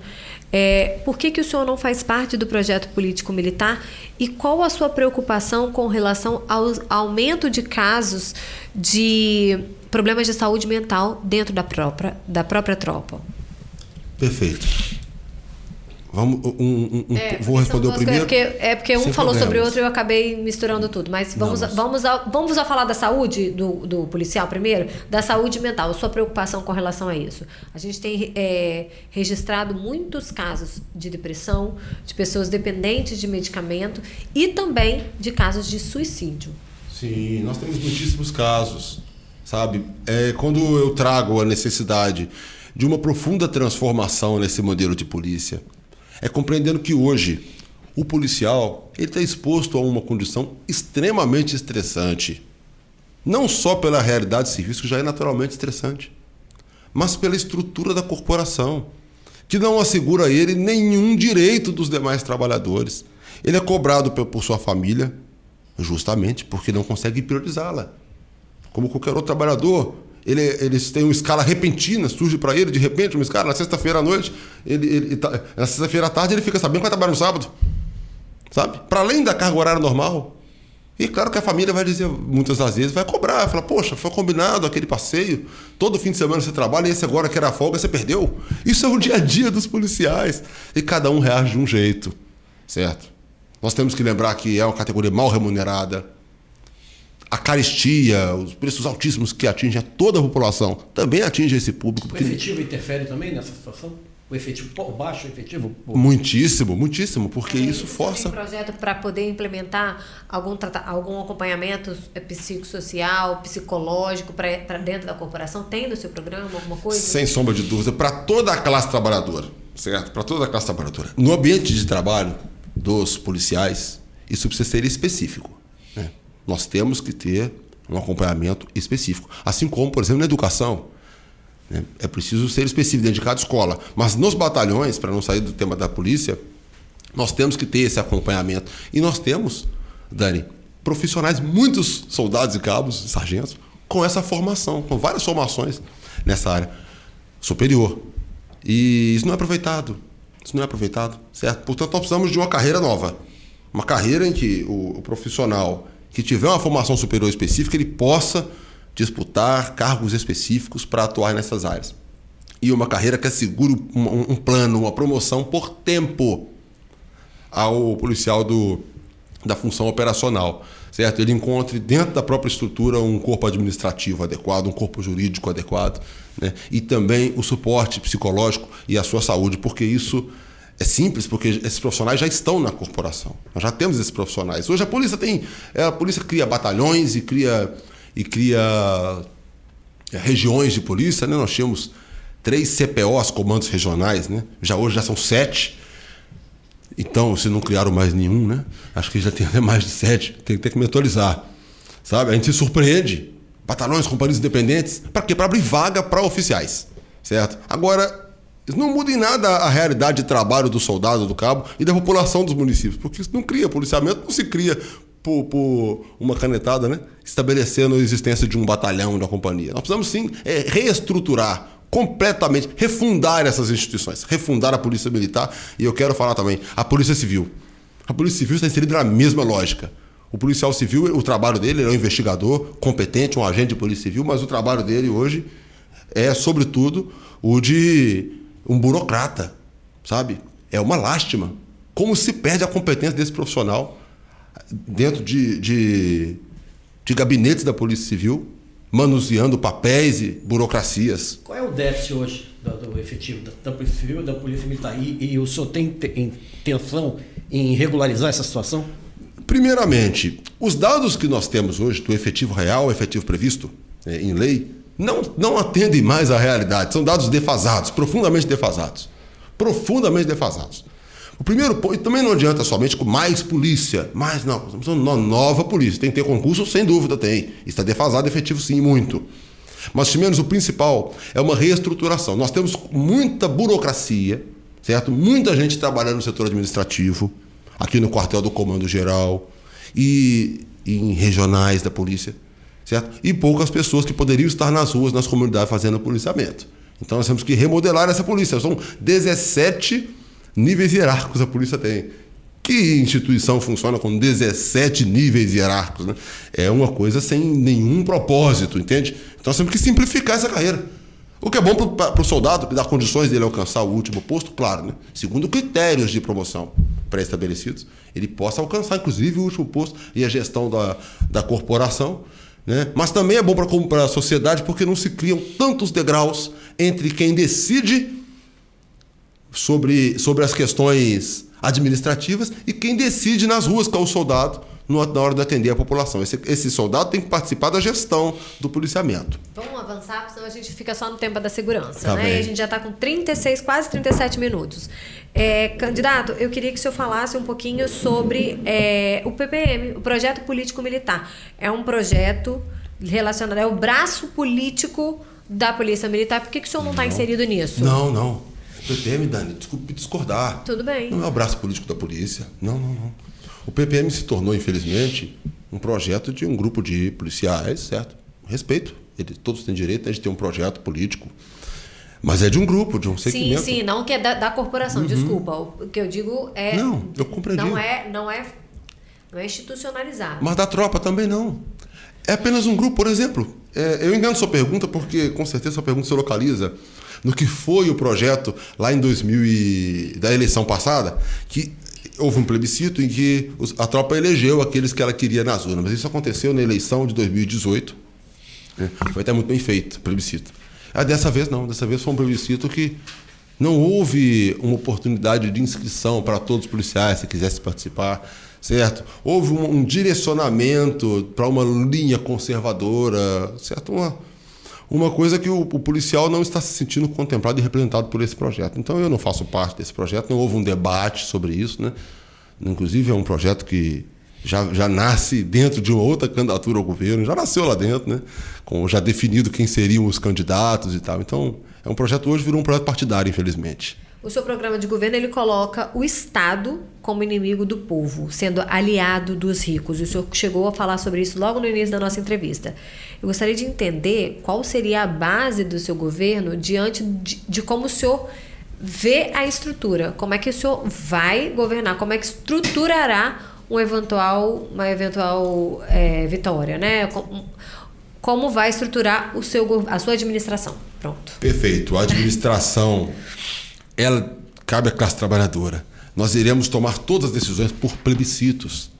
é, por que, que o senhor não faz parte do projeto político-militar e qual a sua preocupação com relação ao aumento de casos de problemas de saúde mental dentro da própria, da própria tropa? Perfeito. Vamos, um, um, é, vou responder o primeiro. É porque, é porque um Sem falou problemas. sobre o outro e eu acabei misturando tudo. Mas vamos, Não, mas... vamos, a, vamos a falar da saúde do, do policial primeiro? Da saúde mental, sua preocupação com relação a isso. A gente tem é, registrado muitos casos de depressão, de pessoas dependentes de medicamento e também de casos de suicídio. Sim, nós temos muitíssimos casos, sabe? É, quando eu trago a necessidade de uma profunda transformação nesse modelo de polícia, é compreendendo que hoje o policial está exposto a uma condição extremamente estressante. Não só pela realidade civil, que já é naturalmente estressante, mas pela estrutura da corporação, que não assegura a ele nenhum direito dos demais trabalhadores. Ele é cobrado por sua família, justamente porque não consegue priorizá-la. Como qualquer outro trabalhador, ele, eles têm uma escala repentina, surge para ele de repente uma escala. Na sexta-feira à noite, ele, ele tá, na sexta-feira à tarde, ele fica sabendo que vai trabalhar no sábado. Sabe? Para além da carga horária normal. E claro que a família vai dizer, muitas das vezes, vai cobrar, vai falar, poxa, foi combinado aquele passeio, todo fim de semana você trabalha e esse agora que era folga, você perdeu. Isso é o dia a dia dos policiais. E cada um reage de um jeito, certo? Nós temos que lembrar que é uma categoria mal remunerada, a caristia, os preços altíssimos que atingem a toda a população, também atinge esse público. O efetivo interfere também nessa situação? o efetivo por baixo, o efetivo por... Muitíssimo, muitíssimo, porque isso força. Tem projeto para poder implementar algum, algum acompanhamento é, psicossocial, psicológico para dentro da corporação? Tem no seu programa alguma coisa? Sem sombra de dúvida, para toda a classe trabalhadora, certo? Para toda a classe trabalhadora. No ambiente de trabalho dos policiais, isso precisa ser específico. Nós temos que ter um acompanhamento específico. Assim como, por exemplo, na educação né? É preciso ser específico dentro de cada escola. Mas nos batalhões, para não sair do tema da polícia, nós temos que ter esse acompanhamento. E nós temos, Dani, profissionais, muitos soldados e cabos, sargentos, com essa formação, com várias formações nessa área superior. E isso não é aproveitado. Isso não é aproveitado, certo? Portanto, nós precisamos de uma carreira nova. Uma carreira em que o profissional que tiver uma formação superior específica, ele possa disputar cargos específicos para atuar nessas áreas. E uma carreira que assegure um, um plano, uma promoção por tempo ao policial do, da função operacional, certo? Ele encontre dentro da própria estrutura um corpo administrativo adequado, um corpo jurídico adequado, né? e também o suporte psicológico e a sua saúde, porque isso é simples, porque esses profissionais já estão na corporação. Nós já temos esses profissionais. Hoje a polícia tem, é, a polícia cria batalhões e cria e cria é, regiões de polícia, né? Nós tínhamos três CPOs, comandos regionais, né? Já hoje já são sete. Então, se não criaram mais nenhum, né? Acho que já tem até mais de sete. Tem que ter que me atualizar. Sabe? A gente se surpreende. Batalhões, companhias independentes. Para quê? Para abrir vaga para oficiais. Certo? Agora, isso não muda em nada a realidade de trabalho do soldado, do cabo e da população dos municípios. Porque isso não cria. Policiamento não se cria por, por, uma canetada, né? estabelecendo a existência de um batalhão, de uma companhia. Nós precisamos sim é, reestruturar completamente, refundar essas instituições, refundar a Polícia Militar e eu quero falar também a Polícia Civil. A Polícia Civil está inserida na mesma lógica. O policial civil, o trabalho dele é um investigador competente, um agente de polícia civil, mas o trabalho dele hoje é, sobretudo, o de um burocrata, sabe? É uma lástima. Como se perde a competência desse profissional dentro de, de, de gabinetes da Polícia Civil, manuseando papéis e burocracias. Qual é o déficit hoje do, do efetivo da, da, Polícia Civil e da Polícia Militar? E, e o senhor tem intenção em regularizar essa situação? Primeiramente, os dados que nós temos hoje do efetivo real, efetivo previsto né, em lei, não, não atendem mais à realidade. São dados defasados, profundamente defasados. Profundamente defasados. O primeiro ponto, também não adianta somente com mais polícia, mas não, precisamos de uma nova polícia. Tem que ter concurso? Sem dúvida tem. Está defasado efetivo sim, muito. Mas, menos, o principal é uma reestruturação. Nós temos muita burocracia, certo? Muita gente trabalhando no setor administrativo, aqui no quartel do Comando Geral e, e em regionais da polícia, certo? E poucas pessoas que poderiam estar nas ruas, nas comunidades, fazendo policiamento. Então, nós temos que remodelar essa polícia. São 17 níveis hierárquicos a polícia tem. Que instituição funciona com 17 níveis hierárquicos? Né? É uma coisa sem nenhum propósito, entende? Então nós temos que simplificar essa carreira. O que é bom para o soldado, que dá condições dele alcançar o último posto, claro, né? segundo critérios de promoção pré-estabelecidos, ele possa alcançar, inclusive, o último posto e a gestão da, da corporação. Né? Mas também é bom para a sociedade porque não se criam tantos degraus entre quem decide sobre, sobre as questões administrativas e quem decide nas ruas, que é o soldado, na hora de atender a população. Esse, esse soldado tem que participar da gestão do policiamento. Vamos avançar, senão a gente fica só no tempo da segurança. Tá né? E a gente já está com 36, quase 37 minutos. É, candidato, eu queria que o senhor falasse um pouquinho sobre é, o PPM, o Projeto Político Militar. É um projeto relacionado, é o braço político da Polícia Militar. Por que, que o senhor não está inserido nisso? Não, não. PPM, Dani, desculpe discordar. Tudo bem. Não é o braço político da polícia. Não, não, não. O PPM se tornou, infelizmente, um projeto de um grupo de policiais, certo? Respeito. Eles, todos têm direito de ter um projeto político. Mas é de um grupo, de um segmento. Sim, sim, não que é da, da corporação, uhum. desculpa. O que eu digo é. Não, eu compreendi. Não é, não é, não é institucionalizado. Mas da tropa também não. É apenas um grupo, por exemplo. É, eu engano sua pergunta, porque com certeza sua pergunta se localiza no que foi o projeto lá em 2000 e, da eleição passada, que houve um plebiscito em que a tropa elegeu aqueles que ela queria nas urnas. Mas isso aconteceu na eleição de 2018. Né? Foi até muito bem feito o plebiscito. Ah, dessa vez não, dessa vez foi um plebiscito que Não houve uma oportunidade de inscrição para todos os policiais, se quisesse participar, certo? Houve um, um direcionamento para uma linha conservadora, certo? Uma, uma coisa que o, o, policial não está se sentindo contemplado e representado por esse projeto. Então eu não faço parte desse projeto, não houve um debate sobre isso, né? Inclusive é um projeto que já, já nasce dentro de uma outra candidatura ao governo, já nasceu lá dentro, né? Com já definido quem seriam os candidatos e tal. Então, é um projeto hoje virou um projeto partidário, infelizmente. O seu programa de governo ele coloca o Estado como inimigo do povo, sendo aliado dos ricos. E o senhor chegou a falar sobre isso logo no início da nossa entrevista. Eu gostaria de entender qual seria a base do seu governo diante de, de como o senhor vê a estrutura. Como é que o senhor vai governar? Como é que estruturará um eventual, uma eventual é, vitória, né? Como vai estruturar o seu, a sua administração? Pronto. Perfeito. A administração, ela cabe à classe trabalhadora. Nós iremos tomar todas as decisões por plebiscitos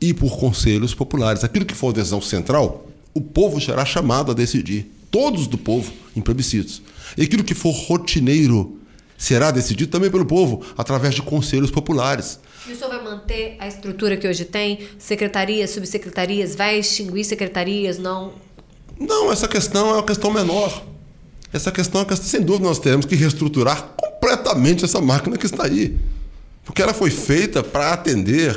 e por conselhos populares. Aquilo que for decisão central, o povo será chamado a decidir. Todos do povo em plebiscitos. E aquilo que for rotineiro será decidido também pelo povo, através de conselhos populares. E o senhor vai manter a estrutura que hoje tem? Secretarias, subsecretarias? Vai extinguir secretarias? Não? Não, essa questão é uma questão menor. Essa questão é questão, sem dúvida, nós teremos que reestruturar completamente essa máquina que está aí. Porque ela foi feita para atender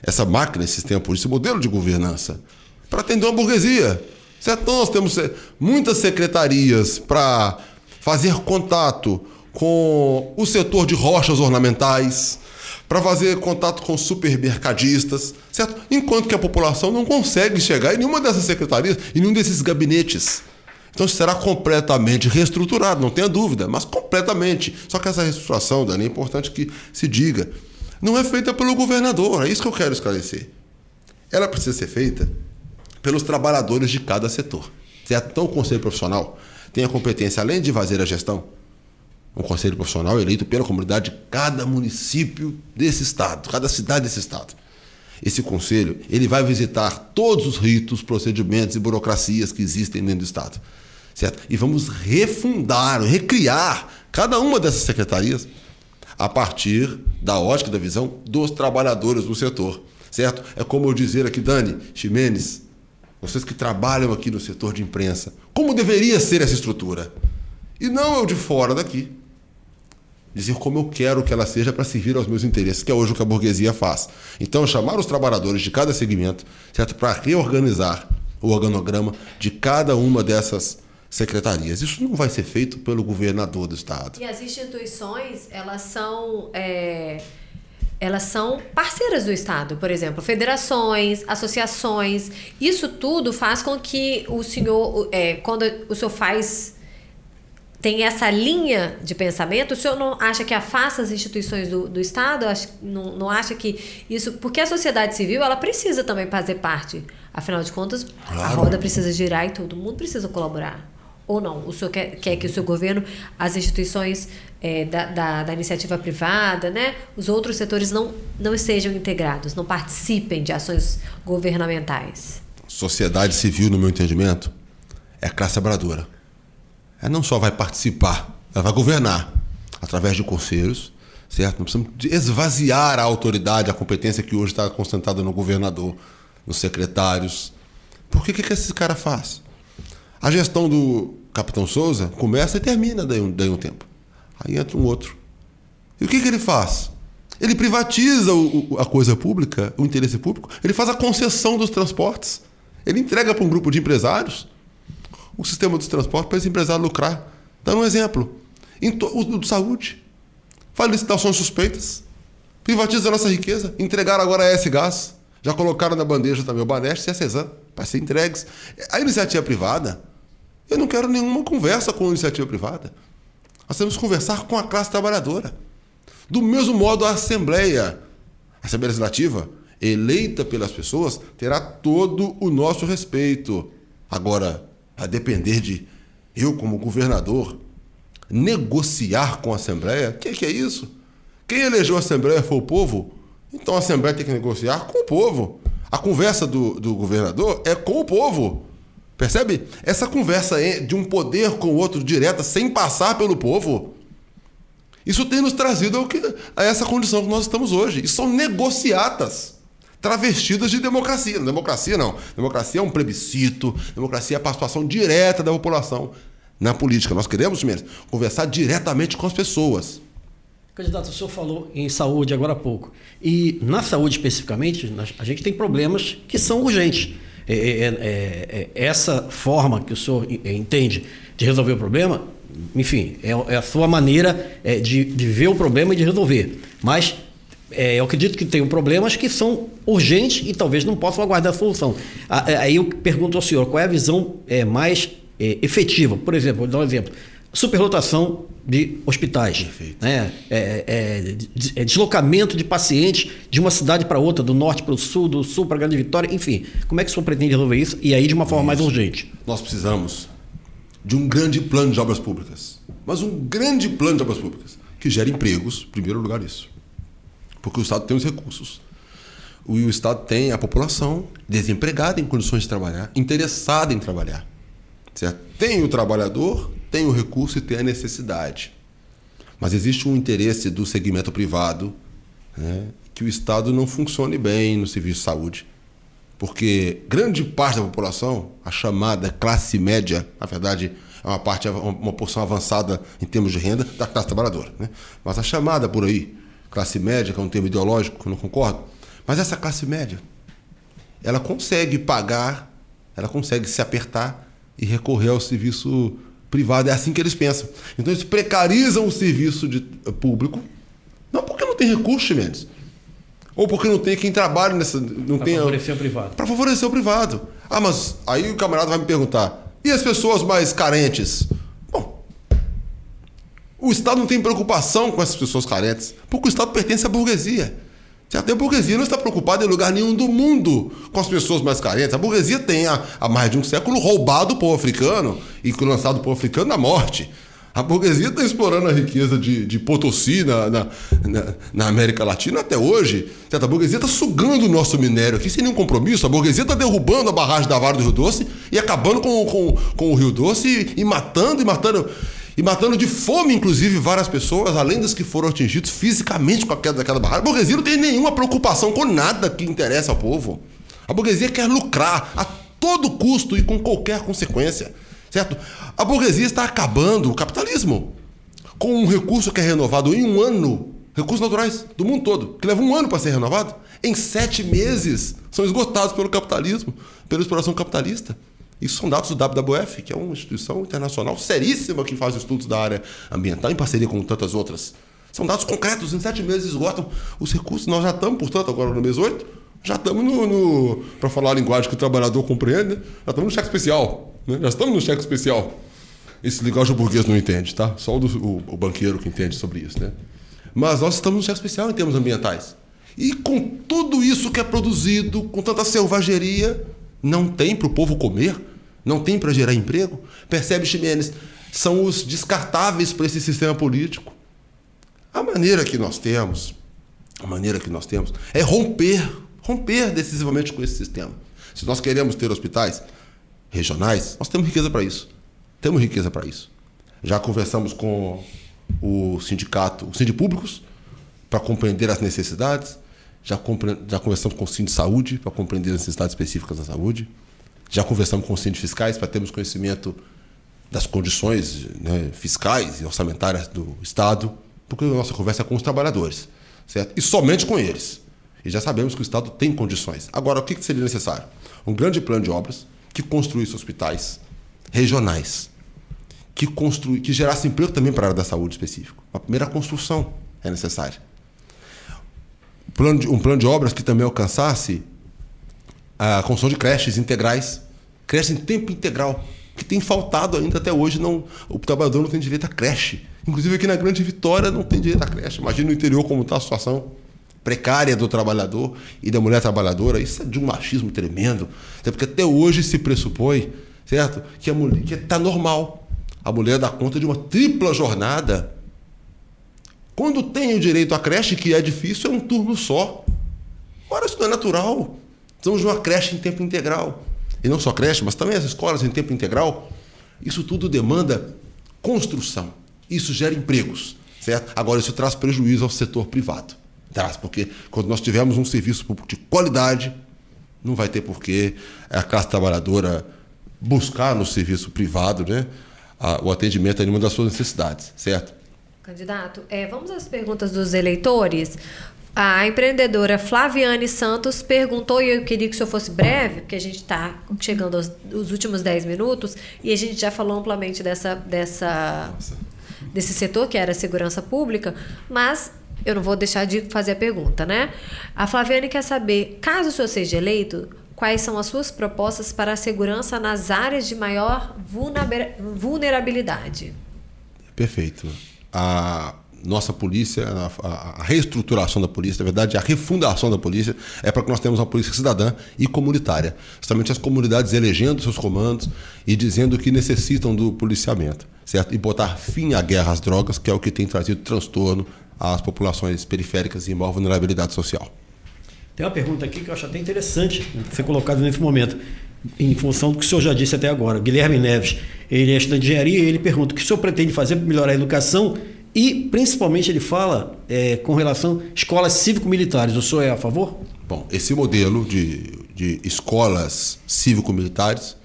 essa máquina, esse sistema político, esse modelo de governança, para atender uma burguesia. Certo? Então nós temos eh, muitas secretarias para fazer contato com o setor de rochas ornamentais, para fazer contato com supermercadistas, certo? Enquanto que a população não consegue chegar em nenhuma dessas secretarias, em nenhum desses gabinetes. Então será completamente reestruturado, não tenha dúvida, mas completamente. Só que essa reestruturação, Dani, é importante que se diga, não é feita pelo governador, é isso que eu quero esclarecer. Ela precisa ser feita pelos trabalhadores de cada setor. Certo? Então o conselho profissional tem a competência, além de fazer a gestão, um conselho profissional eleito pela comunidade de cada município desse estado, cada cidade desse estado. Esse conselho ele vai visitar todos os ritos, procedimentos e burocracias que existem dentro do estado, certo? E vamos refundar, recriar cada uma dessas secretarias a partir da ótica, da visão dos trabalhadores do setor, certo? É como eu dizer aqui, Dani, Ximenes, vocês que trabalham aqui no setor de imprensa, como deveria ser essa estrutura? E não eu de fora daqui dizer como eu quero que ela seja para servir aos meus interesses, que é hoje o que a burguesia faz. Então, chamar os trabalhadores de cada segmento, certo, para reorganizar o organograma de cada uma dessas secretarias. Isso não vai ser feito pelo governador do estado. E as instituições, elas são é elas são parceiras do Estado, por exemplo, federações, associações. Isso tudo faz com que o senhor, é, quando o senhor faz tem essa linha de pensamento, o senhor não acha que afasta as instituições do, do Estado? Não, não acha que isso. Porque a sociedade civil ela precisa também fazer parte. Afinal de contas, claro. a roda precisa girar e todo mundo precisa colaborar. Ou não? O senhor quer, quer que o seu governo, as instituições é, da, da, da, iniciativa privada, né, os outros setores não, não estejam integrados, não participem de ações governamentais? Sociedade civil, no meu entendimento, é classe trabalhadora ela não só vai participar, ela vai governar através de conselhos, certo? Não precisamos esvaziar a autoridade, a competência que hoje está concentrada no governador, nos secretários. Por que que, que esse cara faz? A gestão do Capitão Souza começa e termina daí um, daí um tempo. Aí entra um outro. E o que, que ele faz? Ele privatiza o, a coisa pública, o interesse público, ele faz a concessão dos transportes. Ele entrega para um grupo de empresários o sistema dos transportes para esse empresário lucrar. Dando um exemplo. O do saúde. Faz licitações suspeitas. Privatiza a nossa riqueza. Entregaram agora a S-Gás. Já colocaram na bandeja também o Baneste e a Cezan para ser entregues. A iniciativa privada, eu não quero nenhuma conversa com a iniciativa privada. Nós temos que conversar com a classe trabalhadora. Do mesmo modo, a Assembleia, a Assembleia Legislativa, eleita pelas pessoas, terá todo o nosso respeito. Agora, a depender de eu, como governador, negociar com a Assembleia, o que, que é isso? Quem elegeu a Assembleia foi o povo? Então a Assembleia tem que negociar com o povo. A conversa do, do governador é com o povo. Percebe? Essa conversa de um poder com o outro direta, sem passar pelo povo, Isso tem nos trazido que, a essa condição que nós estamos hoje. E são negociatas travestidas de democracia. Democracia não. Democracia é um plebiscito, democracia é a participação direta da população na política. Nós queremos, mesmo conversar diretamente com as pessoas. Candidato, o senhor falou em saúde agora há pouco. E na saúde especificamente, a gente tem problemas que são urgentes. É, é, é, é essa forma que o senhor entende de resolver o problema, enfim, é, é a sua maneira é, de, de ver o problema e de resolver. Mas é, eu acredito que tem problemas que são urgentes e talvez não possam aguardar a solução. Aí eu pergunto ao senhor, qual é a visão é, mais é, efetiva? Por exemplo, vou dar um exemplo. Superlotação de hospitais. Né? É, é, é, deslocamento de pacientes de uma cidade para outra, do norte para o sul, do sul para a Grande Vitória, enfim. Como é que o senhor pretende resolver isso? E aí de uma forma isso. mais urgente? Nós precisamos de um grande plano de obras públicas. Mas um grande plano de obras públicas que gere empregos, em primeiro lugar isso. Porque o Estado tem os recursos. O Estado tem a população desempregada em condições de trabalhar, interessada em trabalhar. Certo? Tem o trabalhador, tem o recurso e tem a necessidade. Mas existe um interesse do segmento privado né, que o Estado não funcione bem no serviço de saúde. Porque grande parte da população, a chamada classe média, na verdade, é uma parte, uma porção avançada em termos de renda da classe trabalhadora. Né? Mas a chamada por aí, classe média, que é um termo ideológico, que eu não concordo, mas essa classe média, ela consegue pagar, ela consegue se apertar e recorrer ao serviço privado. É assim que eles pensam. Então eles precarizam o serviço de, público, não porque não tem recurso, Mendes, ou porque não tem quem trabalhe nessa. Não para favorecer o privado. Para favorecer o privado. Ah, mas aí o camarada vai me perguntar: e as pessoas mais carentes? O Estado não tem preocupação com essas pessoas carentes, porque o Estado pertence à burguesia. Até a burguesia não está preocupada em lugar nenhum do mundo com as pessoas mais carentes. A burguesia tem, há, há mais de um século, roubado o povo africano e lançado o povo africano na morte. A burguesia está explorando a riqueza de, de Potosí na, na, na, na, América Latina até hoje. A burguesia está sugando o nosso minério aqui sem nenhum compromisso. A burguesia está derrubando a barragem da Vara do Rio Doce e acabando com, com, com o Rio Doce e, e matando e matando. E matando de fome, inclusive, várias pessoas, além das que foram atingidas fisicamente com a queda daquela barragem. A burguesia não tem nenhuma preocupação com nada que interessa ao povo. A burguesia quer lucrar a todo custo e com qualquer consequência. Certo? A burguesia está acabando o capitalismo com um recurso que é renovado em um ano, recursos naturais do mundo todo, que leva um ano para ser renovado, em sete meses são esgotados pelo capitalismo, pela exploração capitalista. Isso são dados do WWF, que é uma instituição internacional seríssima que faz estudos da área ambiental em parceria com tantas outras. São dados concretos, em sete meses esgotam os recursos. Nós já estamos, portanto, agora no mês 8, já estamos no, no para falar a linguagem que o trabalhador compreende, né? já estamos no cheque especial. Né? Já estamos no cheque especial. Esse linguagem burguês não entende, tá? Só o, do, o, o, banqueiro que entende sobre isso, né? Mas nós estamos no cheque especial em termos ambientais. E com tudo isso que é produzido, com tanta selvageria, não tem para o povo comer, não tem para gerar emprego. Percebe, Ximenes? São os descartáveis para esse sistema político. A maneira que nós temos, a maneira que nós temos é romper, romper decisivamente com esse sistema. Se nós queremos ter hospitais, regionais, nós temos riqueza para isso. Temos riqueza para isso. Já conversamos com o sindicato, os sindipúblicos, para compreender as necessidades. Já, já conversamos com o Sindicato de Saúde, para compreender as necessidades específicas da saúde. Já conversamos com os sindicos fiscais, para termos conhecimento das condições né, fiscais e orçamentárias do Estado, porque a nossa conversa é com os trabalhadores, certo? E somente com eles. E já sabemos que o Estado tem condições. Agora, o que seria necessário? Um grande plano de obras, que construísse hospitais regionais, que, constru... que gerasse emprego também para a área da saúde específico. A primeira construção é necessária. Um plano de obras que também alcançasse a construção de creches integrais, creches em tempo integral, que tem faltado ainda até hoje. Não, o trabalhador não tem direito a creche. Inclusive aqui na Grande Vitória não tem direito a creche. Imagina no interior como está a situação precária do trabalhador e da mulher trabalhadora, isso é de um machismo tremendo. Até porque até hoje se pressupõe, certo? Que a mulher que está normal. A mulher dá conta de uma tripla jornada. Quando tem o direito à creche, que é difícil, é um turno só. Ora, isso não é natural. Precisamos de uma creche em tempo integral. E não só creche, mas também as escolas em tempo integral. Isso tudo demanda construção. Isso gera empregos certo? Agora, isso traz prejuízo ao setor privado. Traz, porque quando nós tivermos um serviço público de qualidade, não vai ter porquê a classe trabalhadora buscar no serviço privado né, a, o atendimento a nenhuma das suas necessidades, certo? Candidato, é, vamos às perguntas dos eleitores. A empreendedora Flaviane Santos perguntou, e eu queria que o senhor fosse breve, porque a gente está chegando aos, aos, últimos 10 minutos, e a gente já falou amplamente dessa, dessa, desse setor, que era a segurança pública, mas eu não vou deixar de fazer a pergunta, né? A Flaviane quer saber, caso o senhor seja eleito, quais são as suas propostas para a segurança nas áreas de maior vulnerabilidade? Perfeito. A nossa polícia, a, a, reestruturação da polícia, na verdade, a refundação da polícia, é para que nós tenhamos uma polícia cidadã e comunitária. Justamente as comunidades elegendo seus comandos e dizendo que necessitam do policiamento, certo? E botar fim à guerra às drogas, que é o que tem trazido transtorno às populações periféricas e maior vulnerabilidade social. Tem uma pergunta aqui que eu acho até interessante ser colocada nesse momento, em função do que o senhor já disse até agora. Guilherme Neves, ele é estudante de engenharia e ele pergunta o que o senhor pretende fazer para melhorar a educação e, principalmente, ele fala é, com relação a escolas cívico-militares. O senhor é a favor? Bom, esse modelo de, de escolas cívico-militares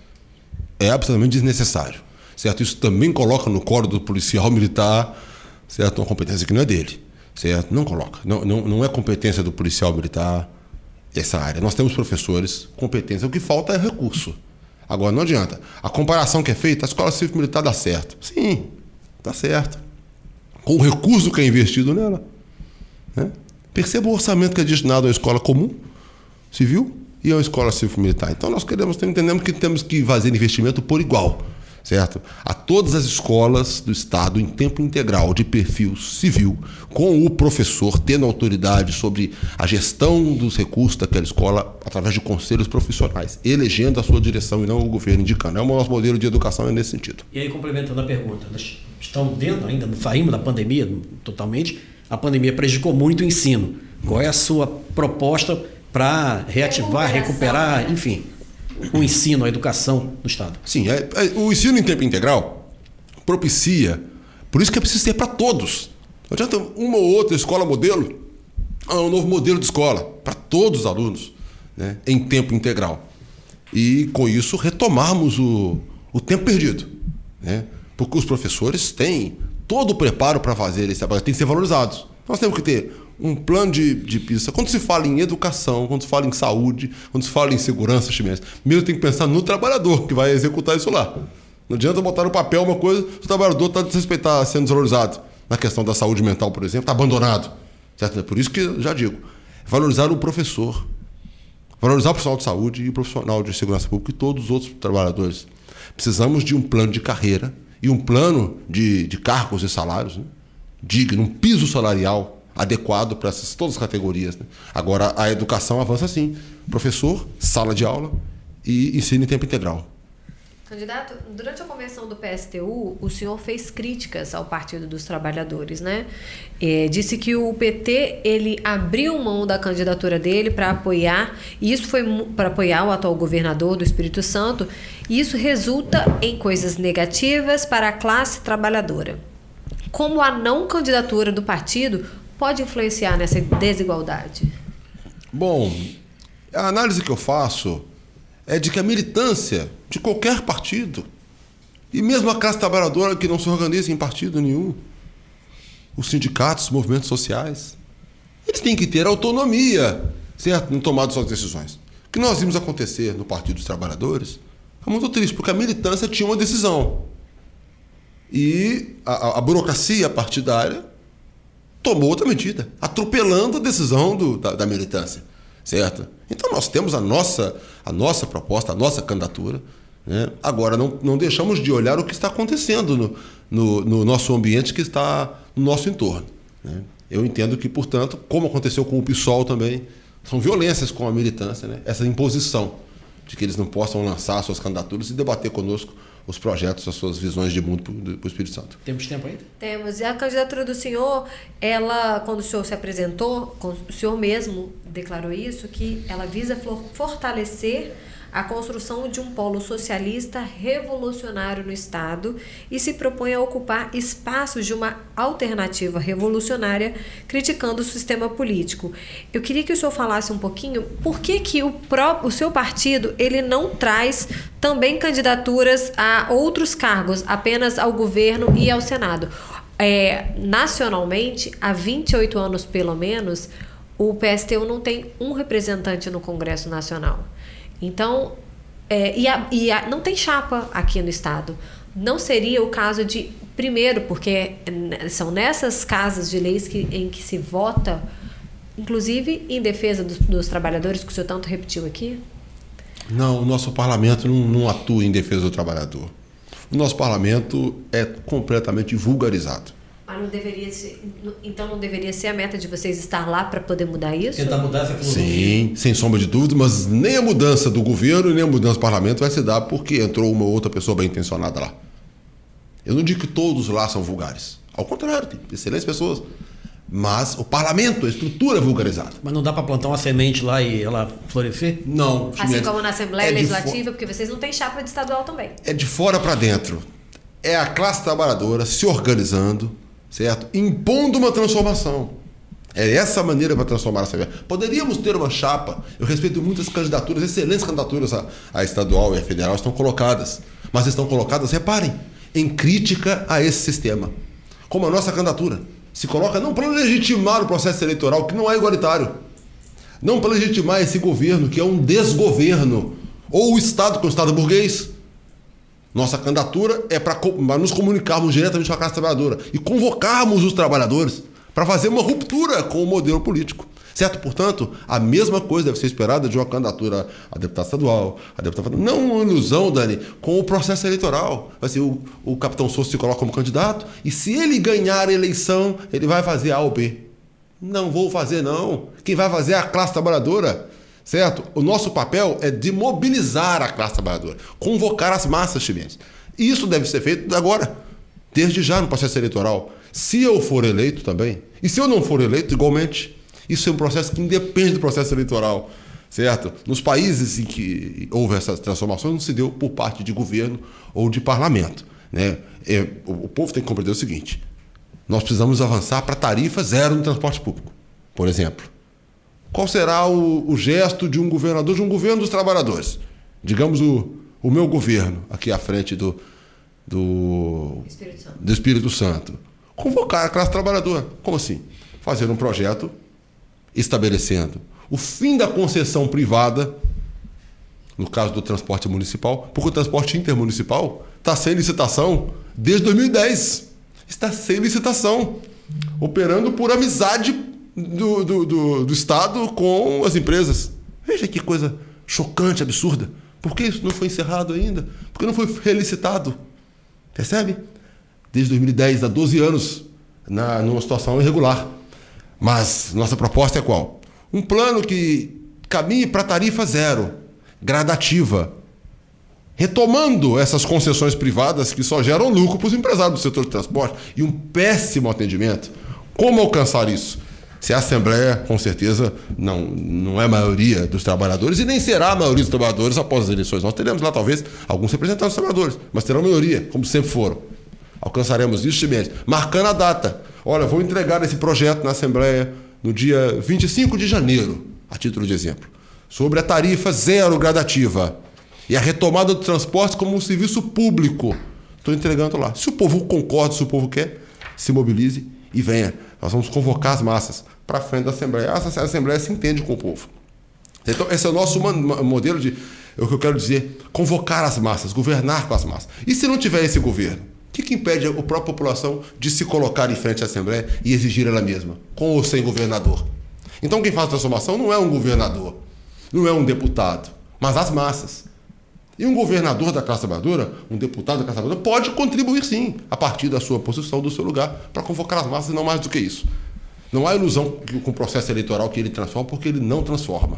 é absolutamente desnecessário. Certo? Isso também coloca no colo do policial militar certo? uma competência que não é dele. Certo? Não coloca. Não, não, não é competência do policial militar essa área. Nós temos professores, competência. O que falta é recurso. Agora, não adianta. A comparação que é feita, a escola cívico-militar dá certo. Sim, dá certo com o recurso que é investido nela. Né? Perceba o orçamento que é destinado à escola comum, civil, e à escola civil-militar. Então nós queremos, entendemos que temos que fazer investimento por igual, certo? A todas as escolas do Estado em tempo integral, de perfil civil, com o professor tendo autoridade sobre a gestão dos recursos daquela escola através de conselhos profissionais, elegendo a sua direção e não o governo indicando. É o nosso modelo de educação é nesse sentido. E aí, complementando a pergunta, estão dentro ainda, não saímos da pandemia totalmente. A pandemia prejudicou muito o ensino. Qual é a sua proposta para reativar, recuperar, enfim, o ensino, a educação no Estado? Sim, é, é, o ensino em tempo integral propicia, por isso que é preciso ser para todos. Não adianta uma ou outra escola modelo, ah, um novo modelo de escola para todos os alunos, né, em tempo integral. E com isso retomarmos o, o tempo perdido. Né? porque os professores têm todo o preparo para fazer esse trabalho, tem que ser valorizados. Nós temos que ter um plano de, de pista. Quando se fala em educação, quando se fala em saúde, quando se fala em segurança, chimenez, primeiro tem que pensar no trabalhador que vai executar isso lá. Não adianta botar no papel uma coisa, o trabalhador está desrespeitado, sendo desvalorizado. Na questão da saúde mental, por exemplo, está abandonado. Certo? Por isso que já digo, valorizar o professor, valorizar o profissional de saúde e o profissional de segurança pública e todos os outros trabalhadores. Precisamos de um plano de carreira e um plano de, de cargos e salários né? digno, um piso salarial adequado para todas as categorias. Né? Agora, a educação avança assim: professor, sala de aula e ensino em tempo integral. Candidato, durante a convenção do PSTU, o senhor fez críticas ao Partido dos Trabalhadores, né? É, disse que o PT ele abriu mão da candidatura dele para apoiar, e isso foi para apoiar o atual governador do Espírito Santo, e isso resulta em coisas negativas para a classe trabalhadora. Como a não candidatura do partido pode influenciar nessa desigualdade? Bom, a análise que eu faço é de que a militância de qualquer partido, e mesmo a classe trabalhadora que não se organiza em partido nenhum, os sindicatos, os movimentos sociais, eles têm que ter autonomia, certo? Em tomar suas decisões. O que nós vimos acontecer no Partido dos Trabalhadores foi muito triste, porque a militância tinha uma decisão. E a, a burocracia partidária tomou outra medida, atropelando a decisão do, da, da militância certo? Então nós temos a nossa, a nossa proposta, a nossa candidatura. Né? Agora, não, não deixamos de olhar o que está acontecendo no, no, no nosso ambiente, que está no nosso entorno. Né? Eu entendo que, portanto, como aconteceu com o PSOL também, são violências com a militância, né? essa imposição de que eles não possam lançar suas candidaturas e debater conosco os projetos, as suas visões de mundo para o Espírito Santo. Temos tempo ainda? Temos. E a candidatura do senhor, ela, quando o senhor se apresentou, o senhor mesmo declarou isso, que ela visa fortalecer a construção de um polo socialista revolucionário no Estado e se propõe a ocupar espaços de uma alternativa revolucionária, criticando o sistema político. Eu queria que o senhor falasse um pouquinho por que, que o, próprio, o seu partido ele não traz também candidaturas a outros cargos, apenas ao governo e ao Senado. É, nacionalmente, há 28 anos pelo menos, o PSTU não tem um representante no Congresso Nacional. Então, é, e, a, e a, não tem chapa aqui no Estado. Não seria o caso de, primeiro, porque são nessas casas de leis que, em que se vota, inclusive em defesa dos, dos trabalhadores, que o senhor tanto repetiu aqui? Não, o nosso parlamento não, não atua em defesa do trabalhador. O nosso parlamento é completamente vulgarizado. Mas não deveria ser, então não deveria ser a meta de vocês estar lá para poder mudar isso? Tentar mudar essa filosofia. Sim, sem sombra de dúvida, mas nem a mudança do governo nem a mudança do parlamento vai se dar porque entrou uma outra pessoa bem intencionada lá. Eu não digo que todos lá são vulgares. Ao contrário, tem excelentes pessoas. Mas o parlamento, a estrutura é vulgarizada. Mas não dá para plantar uma semente lá e ela florescer? Não. Assim como na Assembleia é Legislativa, porque vocês não têm chapa de estadual também. É de fora para dentro. É a classe trabalhadora se organizando, certo? Impondo uma transformação. É essa maneira para transformar a Assembleia. Poderíamos ter uma chapa. Eu respeito muitas candidaturas, excelentes candidaturas a, a estadual e a federal estão colocadas. Mas estão colocadas, reparem, em crítica a esse sistema. Como a nossa candidatura se coloca não para legitimar o processo eleitoral, que não é igualitário. Não para legitimar esse governo, que é um desgoverno. Ou o Estado, que é o Estado burguês. Nossa candidatura é para nos comunicarmos diretamente com a classe trabalhadora e convocarmos os trabalhadores para fazer uma ruptura com o modelo político. Certo? Portanto, a mesma coisa deve ser esperada de uma candidatura a deputado estadual, a deputado federal. Não uma ilusão, Dani, com o processo eleitoral. Assim, o, o capitão Souza se coloca como candidato e se ele ganhar a eleição, ele vai fazer A ou B. Não vou fazer, não. Quem vai fazer é a classe trabalhadora. Certo? O nosso papel é de mobilizar a classe trabalhadora, convocar as massas chilenses. Isso deve ser feito agora, desde já no processo eleitoral. Se eu for eleito também, e se eu não for eleito, igualmente. Isso é um processo que independe do processo eleitoral, certo? Nos países em que houve essas transformações, não se deu por parte de governo ou de parlamento. Né? É, o, o povo tem que compreender o seguinte: nós precisamos avançar para tarifa zero no transporte público, por exemplo. Qual será o, o, gesto de um governador, de um governo dos trabalhadores? Digamos o, o meu governo, aqui à frente do, do Espírito, do Espírito Santo. Convocar a classe trabalhadora. Como assim? Fazer um projeto estabelecendo o fim da concessão privada, no caso do transporte municipal, porque o transporte intermunicipal está sem licitação desde 2010. Está sem licitação, operando por amizade do, do, do, do Estado com as empresas. Veja que coisa chocante, absurda. Por que isso não foi encerrado ainda? Por que não foi relicitado? Percebe? Desde 2010, há 12 anos, na, numa situação irregular. Mas nossa proposta é qual? Um plano que caminhe para tarifa zero, gradativa, retomando essas concessões privadas que só geram lucro para os empresários do setor de transporte e um péssimo atendimento. Como alcançar isso? Se a Assembleia, com certeza, não, não é a maioria dos trabalhadores e nem será a maioria dos trabalhadores após as eleições. Nós teremos lá, talvez, alguns representantes dos trabalhadores, mas terão maioria, como sempre foram. Alcançaremos isso, Chimenez, marcando a data. Olha, vou entregar esse projeto na Assembleia no dia 25 de janeiro, a título de exemplo, sobre a tarifa zero gradativa e a retomada do transporte como um serviço público. Estou entregando lá. Se o povo concorda, se o povo quer, se mobilize e venha. Nós vamos convocar as massas para frente da Assembleia. A Assembleia se entende com o povo. Então, esse é o nosso modelo de, é o que eu quero dizer, convocar as massas, governar com as massas. E se não tiver esse governo? O que, que impede a própria população de se colocar em frente à Assembleia e exigir ela mesma, com ou sem governador? Então quem faz a transformação não é um governador, não é um deputado, mas as massas. E um governador da classe trabalhadora, um deputado da classe trabalhadora, pode contribuir sim, a partir da sua posição, do seu lugar, para convocar as massas, e não mais do que isso. Não há ilusão com o processo eleitoral que ele transforma, porque ele não transforma.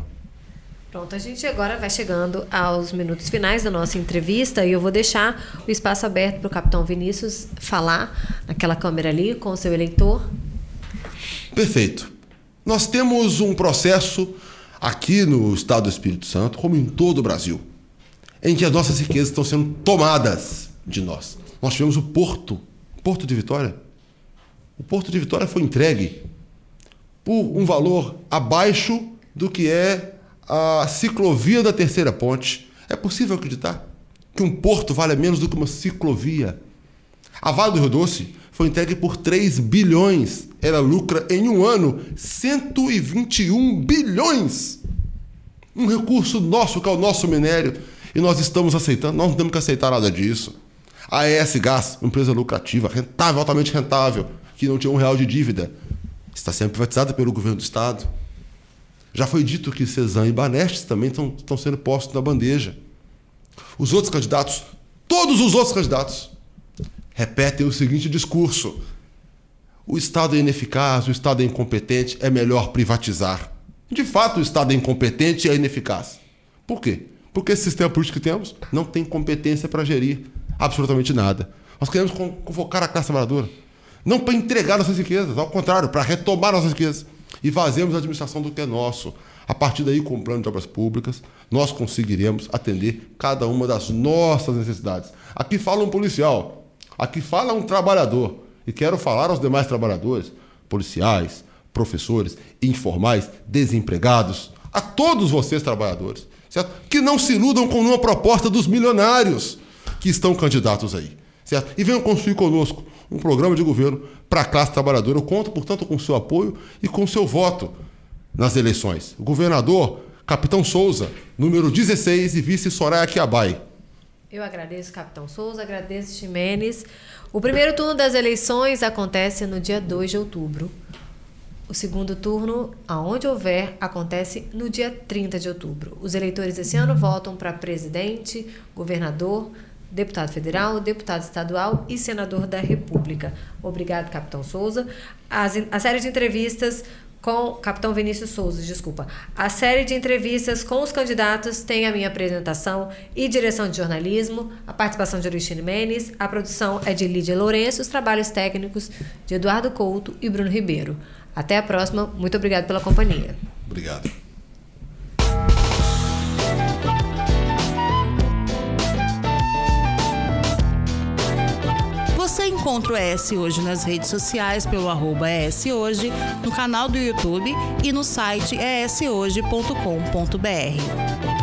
Pronto, a gente agora vai chegando aos minutos finais da nossa entrevista e eu vou deixar o espaço aberto para o capitão Vinícius falar naquela câmera ali com o seu eleitor. Perfeito. Nós temos um processo aqui no Estado do Espírito Santo, como em todo o Brasil, em que as nossas riquezas estão sendo tomadas de nós. Nós tivemos o Porto, Porto de Vitória. O Porto de Vitória foi entregue por um valor abaixo do que é a ciclovia da Terceira Ponte. É possível acreditar que um porto vale menos do que uma ciclovia? A Vale do Rio Doce foi entregue por 3 bilhões. Ela lucra em um ano 121 bilhões. Um recurso nosso, que é o nosso minério. E nós estamos aceitando, nós não temos que aceitar nada disso. A ES Gás, empresa lucrativa, rentável, altamente rentável, que não tinha um real de dívida, está sendo privatizada pelo governo do Estado. Já foi dito que Cezanne e Banestes também estão, estão sendo postos na bandeja. Os outros candidatos, todos os outros candidatos, repetem o seguinte discurso: o Estado é ineficaz, o Estado é incompetente, é melhor privatizar. De fato, o Estado é incompetente e é ineficaz. Por quê? Porque esse sistema político que temos não tem competência para gerir absolutamente nada. Nós queremos convocar a classe trabalhadora, não para entregar nossas riquezas, ao contrário, para retomar nossas riquezas e fazermos a administração do que é nosso. A partir daí, com o plano de obras públicas, nós conseguiremos atender cada uma das nossas necessidades. Aqui fala um policial, aqui fala um trabalhador, e quero falar aos demais trabalhadores, policiais, professores, informais, desempregados, a todos vocês trabalhadores, certo? Que não se iludam com uma proposta dos milionários que estão candidatos aí, certo? E venham construir conosco um programa de governo para a classe trabalhadora. Eu conto, portanto, com o seu apoio e com o seu voto nas eleições. O governador, Capitão Souza, número 16, e vice Soraya Kiabai. Eu agradeço, Capitão Souza, agradeço, Ximenes. O primeiro turno das eleições acontece no dia 2 de outubro. O segundo turno, aonde houver, acontece no dia 30 de outubro. Os eleitores esse ano votam para presidente, governador, deputado federal, deputado estadual e senador da República. Obrigado, Capitão Souza. As, a série de entrevistas com Capitão Vinícius Souza, desculpa. A série de entrevistas com os candidatos tem a minha apresentação e direção de jornalismo, a participação de Aristine Menes, a produção é de Lídia Lourenço, os trabalhos técnicos de Eduardo Couto e Bruno Ribeiro. Até a próxima. Muito obrigado pela companhia. Obrigado. Você encontra o ES Hoje nas redes sociais pelo arroba ES Hoje, no canal do YouTube e no site eshoje.com.br.